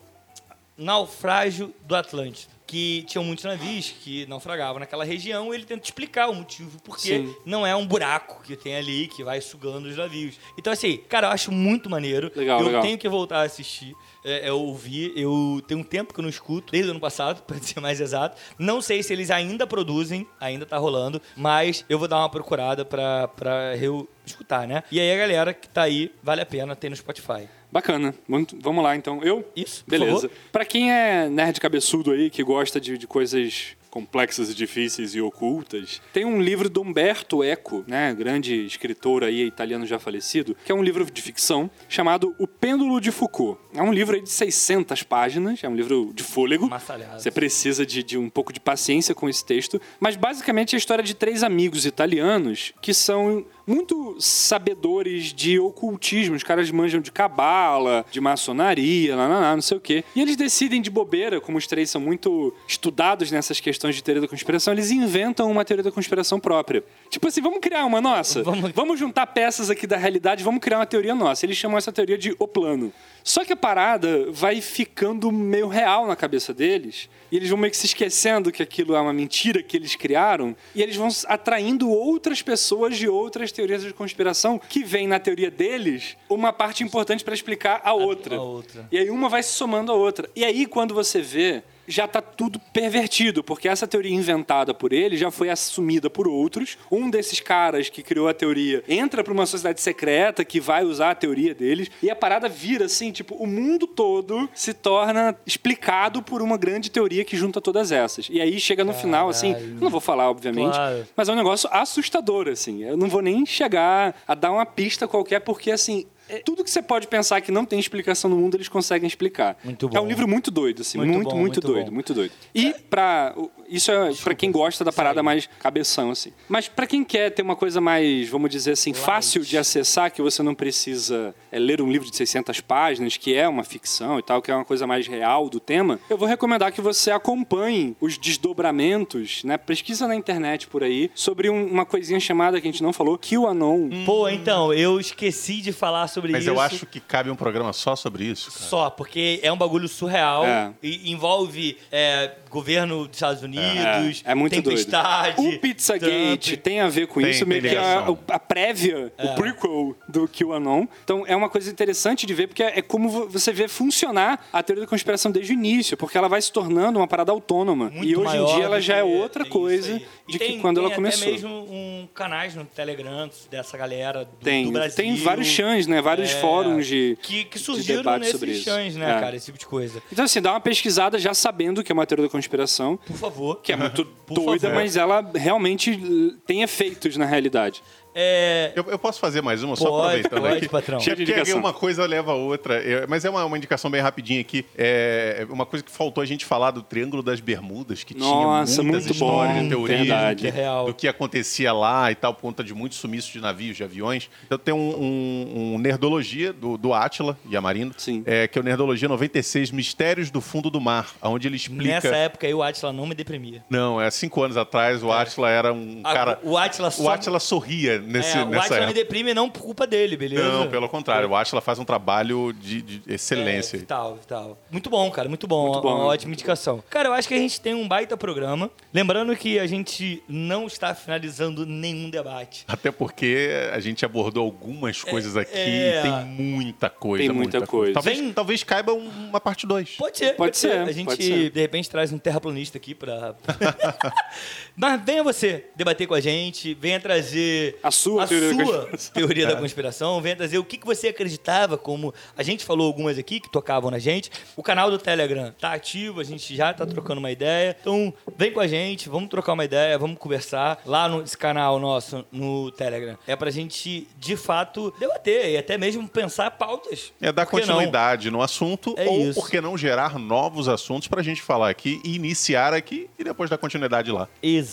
[SPEAKER 1] Naufrágio do Atlântico, que tinham muitos navios que naufragavam naquela região e ele tenta explicar o motivo porque
[SPEAKER 4] Sim.
[SPEAKER 1] não é um buraco que tem ali que vai sugando os navios. Então, assim, cara, eu acho muito maneiro.
[SPEAKER 4] Legal,
[SPEAKER 1] eu
[SPEAKER 4] legal.
[SPEAKER 1] tenho que voltar a assistir. É, eu ouvi, eu tenho um tempo que eu não escuto, desde o ano passado, <laughs> para ser mais exato. Não sei se eles ainda produzem, ainda tá rolando, mas eu vou dar uma procurada pra, pra eu escutar, né? E aí a galera que tá aí, vale a pena ter no Spotify.
[SPEAKER 4] Bacana. Muito- Vamos lá, então. Eu?
[SPEAKER 1] Isso,
[SPEAKER 4] Beleza. Pra quem é nerd cabeçudo aí, que gosta de, de coisas complexas e difíceis e ocultas, tem um livro do Umberto Eco, né, grande escritor aí italiano já falecido, que é um livro de ficção chamado O Pêndulo de Foucault. É um livro aí de 600 páginas, é um livro de fôlego.
[SPEAKER 1] Massalhado.
[SPEAKER 4] Você precisa de, de um pouco de paciência com esse texto, mas basicamente é a história de três amigos italianos que são muito sabedores de ocultismo. Os caras manjam de cabala, de maçonaria, não sei o quê. E eles decidem de bobeira, como os três são muito estudados nessas questões de teoria da conspiração, eles inventam uma teoria da conspiração própria. Tipo assim, vamos criar uma nossa?
[SPEAKER 1] Vamos-
[SPEAKER 4] Vamos juntar peças aqui da realidade, vamos criar uma teoria nossa. Eles chamam essa teoria de o plano. Só que a parada vai ficando meio real na cabeça deles, e eles vão meio que se esquecendo que aquilo é uma mentira que eles criaram, e eles vão atraindo outras pessoas de outras teorias de conspiração que vem na teoria deles uma parte importante para explicar a outra.
[SPEAKER 1] a outra.
[SPEAKER 4] E aí uma vai se somando à outra. E aí quando você vê já tá tudo pervertido, porque essa teoria inventada por ele já foi assumida por outros. Um desses caras que criou a teoria entra para uma sociedade secreta que vai usar a teoria deles e a parada vira assim, tipo, o mundo todo se torna explicado por uma grande teoria que junta todas essas. E aí chega no final assim,
[SPEAKER 1] Caralho.
[SPEAKER 4] não vou falar obviamente,
[SPEAKER 1] Claro.
[SPEAKER 4] mas é um negócio assustador assim. Eu não vou nem chegar a dar uma pista qualquer porque assim, tudo que você pode pensar que não tem explicação no mundo, eles conseguem explicar.
[SPEAKER 1] Muito
[SPEAKER 4] É um
[SPEAKER 1] bom.
[SPEAKER 4] livro muito doido, assim,
[SPEAKER 1] Muito
[SPEAKER 4] muito, muito,
[SPEAKER 1] bom, muito
[SPEAKER 4] doido,
[SPEAKER 1] bom.
[SPEAKER 4] muito doido. E pra. o- Isso é pra quem gosta da parada mais cabeção, assim. Mas pra quem quer ter uma coisa mais, vamos dizer assim, fácil de acessar, que você não precisa é, ler um livro de 600 páginas, que é uma ficção e tal, que é uma coisa mais real do tema, eu vou recomendar que você acompanhe os desdobramentos, né? Pesquisa na internet por aí sobre um- uma coisinha chamada que a gente não falou, QAnon.
[SPEAKER 1] Pô, então, eu esqueci de falar sobre sobre
[SPEAKER 2] Mas
[SPEAKER 1] isso.
[SPEAKER 2] eu acho que cabe um programa só sobre isso. cara.
[SPEAKER 1] Só, porque é um bagulho surreal
[SPEAKER 4] É.
[SPEAKER 1] e envolve é, governo dos Estados Unidos,
[SPEAKER 4] É, é muito
[SPEAKER 1] tempestade.
[SPEAKER 4] doido. O Pizzagate
[SPEAKER 1] Trump.
[SPEAKER 4] tem a ver com
[SPEAKER 2] Tem,
[SPEAKER 4] isso,
[SPEAKER 2] tem
[SPEAKER 4] meio que a, a prévia,
[SPEAKER 1] É.
[SPEAKER 4] o prequel do QAnon. Então é uma coisa interessante de ver, porque é como vo- você vê funcionar a teoria da conspiração desde o início, porque ela vai se tornando uma parada autônoma.
[SPEAKER 1] Muito
[SPEAKER 4] e hoje em dia ela já é outra coisa de
[SPEAKER 1] tem-
[SPEAKER 4] que quando ela
[SPEAKER 1] tem
[SPEAKER 4] começou.
[SPEAKER 1] até mesmo um canais no Telegram dessa galera do,
[SPEAKER 4] Tem,
[SPEAKER 1] do Brasil.
[SPEAKER 4] tem vários chãs, né? Vários
[SPEAKER 1] É,
[SPEAKER 4] fóruns de.
[SPEAKER 1] que, que
[SPEAKER 4] de
[SPEAKER 1] surgiram
[SPEAKER 4] debate sobre isso.
[SPEAKER 1] chãs, né,
[SPEAKER 4] É.
[SPEAKER 1] cara? Esse tipo de coisa.
[SPEAKER 4] Então, assim, dá uma pesquisada já sabendo que é uma teoria da conspiração,
[SPEAKER 1] Por favor.
[SPEAKER 4] que é muito <laughs> doida,
[SPEAKER 1] favor.
[SPEAKER 4] mas ela realmente eh, tem efeitos na realidade.
[SPEAKER 1] É,
[SPEAKER 2] Eu, eu posso fazer mais uma, só
[SPEAKER 1] Pode,
[SPEAKER 2] aproveitando
[SPEAKER 1] pode,
[SPEAKER 2] aqui?
[SPEAKER 1] patrão.
[SPEAKER 4] Cheio de
[SPEAKER 2] Porque
[SPEAKER 4] indicação.
[SPEAKER 2] uma coisa leva a outra, é, mas é uma, uma indicação bem rapidinha aqui. É uma coisa que faltou a gente falar do Triângulo das Bermudas, que
[SPEAKER 4] Nossa,
[SPEAKER 2] tinha muitas
[SPEAKER 4] muito
[SPEAKER 2] histórias
[SPEAKER 4] bom,
[SPEAKER 2] de teorias
[SPEAKER 4] verdade.
[SPEAKER 2] do
[SPEAKER 1] É real.
[SPEAKER 2] que, do que acontecia lá e tal, por conta de muitos sumiços de navios, de aviões. Então tem um, um- um Nerdologia do, do Átila Yamarino,
[SPEAKER 4] Sim.
[SPEAKER 2] É, que é o Nerdologia 96, Mistérios do Fundo do Mar, onde ele explica...
[SPEAKER 1] nessa época aí o Atila não me deprimia.
[SPEAKER 2] Não, é cinco anos atrás, o Átila era um
[SPEAKER 1] A-
[SPEAKER 2] cara...
[SPEAKER 1] o Atila só...
[SPEAKER 2] O Átila sorria nesse,
[SPEAKER 1] é, o
[SPEAKER 2] nessa
[SPEAKER 1] Atila me deprime não por culpa dele, beleza?
[SPEAKER 2] Não, pelo contrário. O Átila faz um trabalho de, de excelência.
[SPEAKER 1] É, tal, tal. Muito bom, cara, muito bom.
[SPEAKER 4] Muito bom.
[SPEAKER 1] Uma ótima indicação. Cara, eu acho que a gente tem um baita programa. Lembrando que a gente não está finalizando nenhum debate.
[SPEAKER 2] Até porque a gente abordou algumas coisas aqui
[SPEAKER 1] é.
[SPEAKER 2] e tem muita coisa.
[SPEAKER 4] Tem muita coisa.
[SPEAKER 2] Talvez,
[SPEAKER 1] Vem-
[SPEAKER 2] talvez caiba um- uma parte 2.
[SPEAKER 1] Pode ser,
[SPEAKER 4] Pode ser,
[SPEAKER 1] A gente,
[SPEAKER 4] pode ser.
[SPEAKER 1] de repente, traz um terraplanista aqui pra. <laughs> Mas venha você debater com a gente, venha trazer
[SPEAKER 4] A sua teoria da
[SPEAKER 1] sua
[SPEAKER 4] conspiração.
[SPEAKER 1] teoria da conspiração, venha trazer o que, que você acreditava, como a gente falou algumas aqui que tocavam na gente. O canal do Telegram tá ativo, a gente já tá trocando uma ideia. Então, vem com a gente, vamos trocar uma ideia, vamos conversar lá no esse canal nosso no Telegram. É pra gente, de fato, debater e até mesmo pensar pautas.
[SPEAKER 2] É dar
[SPEAKER 1] que não?
[SPEAKER 2] continuidade no assunto
[SPEAKER 1] É
[SPEAKER 2] ou,
[SPEAKER 1] isso.
[SPEAKER 2] por que não, gerar novos assuntos pra gente falar aqui e iniciar aqui e depois dar continuidade lá.
[SPEAKER 1] Exatamente.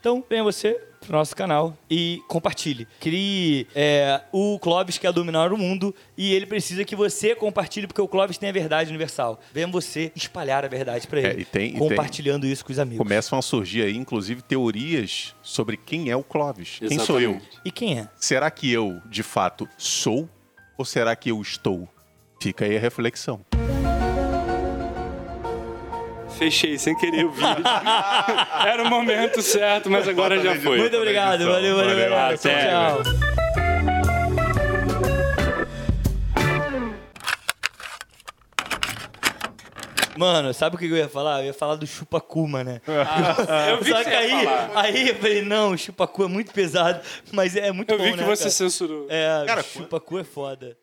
[SPEAKER 1] Então, venha você pro nosso canal e compartilhe. Crie. é, o Clóvis quer dominar o mundo e ele precisa que você compartilhe, porque o Clóvis tem a verdade universal. Venha você espalhar a verdade pra ele.
[SPEAKER 2] É, e tem- e
[SPEAKER 1] compartilhando isso com os amigos.
[SPEAKER 2] Começam a surgir aí, inclusive, teorias sobre quem é o Clóvis. Quem sou eu?
[SPEAKER 4] Exatamente.
[SPEAKER 1] E quem é?
[SPEAKER 2] Será que eu, de fato, sou? Ou será que eu estou? Fica aí a reflexão.
[SPEAKER 4] Fechei sem querer o vídeo. <laughs> Era o momento certo, mas agora já foi.
[SPEAKER 1] Muito obrigado. Valeu, valeu,
[SPEAKER 2] Valeu,
[SPEAKER 1] galera.
[SPEAKER 4] até.
[SPEAKER 1] Tchau, tchau. Mano, sabe o que eu ia falar? Eu ia falar do chupacuma, né? <laughs>
[SPEAKER 4] Eu vi
[SPEAKER 1] Só
[SPEAKER 4] que
[SPEAKER 1] que aí,
[SPEAKER 4] falar.
[SPEAKER 1] aí eu falei, não, o chupacu é muito pesado, mas é muito
[SPEAKER 4] Eu
[SPEAKER 1] bom,
[SPEAKER 4] vi que
[SPEAKER 1] né,
[SPEAKER 4] você
[SPEAKER 1] cara?
[SPEAKER 4] censurou.
[SPEAKER 1] É,
[SPEAKER 2] Cara,
[SPEAKER 1] chupacu é foda.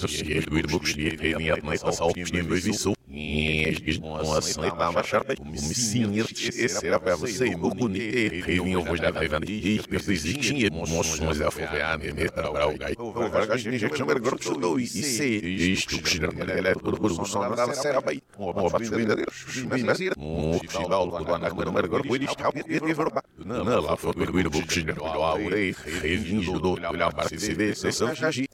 [SPEAKER 3] Das steht, mit dem Rückschnitt, wenn ihr habt, als aufstehen, will ich Inocentar mașarta
[SPEAKER 2] umisinieți esera pe avusei mugune revin eu vojda pe
[SPEAKER 3] vandi persizicinje moșum za foveane metra braugai vargaș
[SPEAKER 2] nici ce merg gorțu do i se iștiu
[SPEAKER 3] și nermele
[SPEAKER 2] burburu son na sera bai o
[SPEAKER 3] bați bine de
[SPEAKER 2] și mesir
[SPEAKER 3] mu și dau cu
[SPEAKER 2] doana
[SPEAKER 3] cu merg gorbu nici
[SPEAKER 2] cap e vorba
[SPEAKER 3] na la fo cu bine bucine do aurei revin do la barse se se să și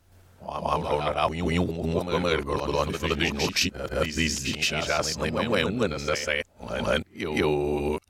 [SPEAKER 3] eu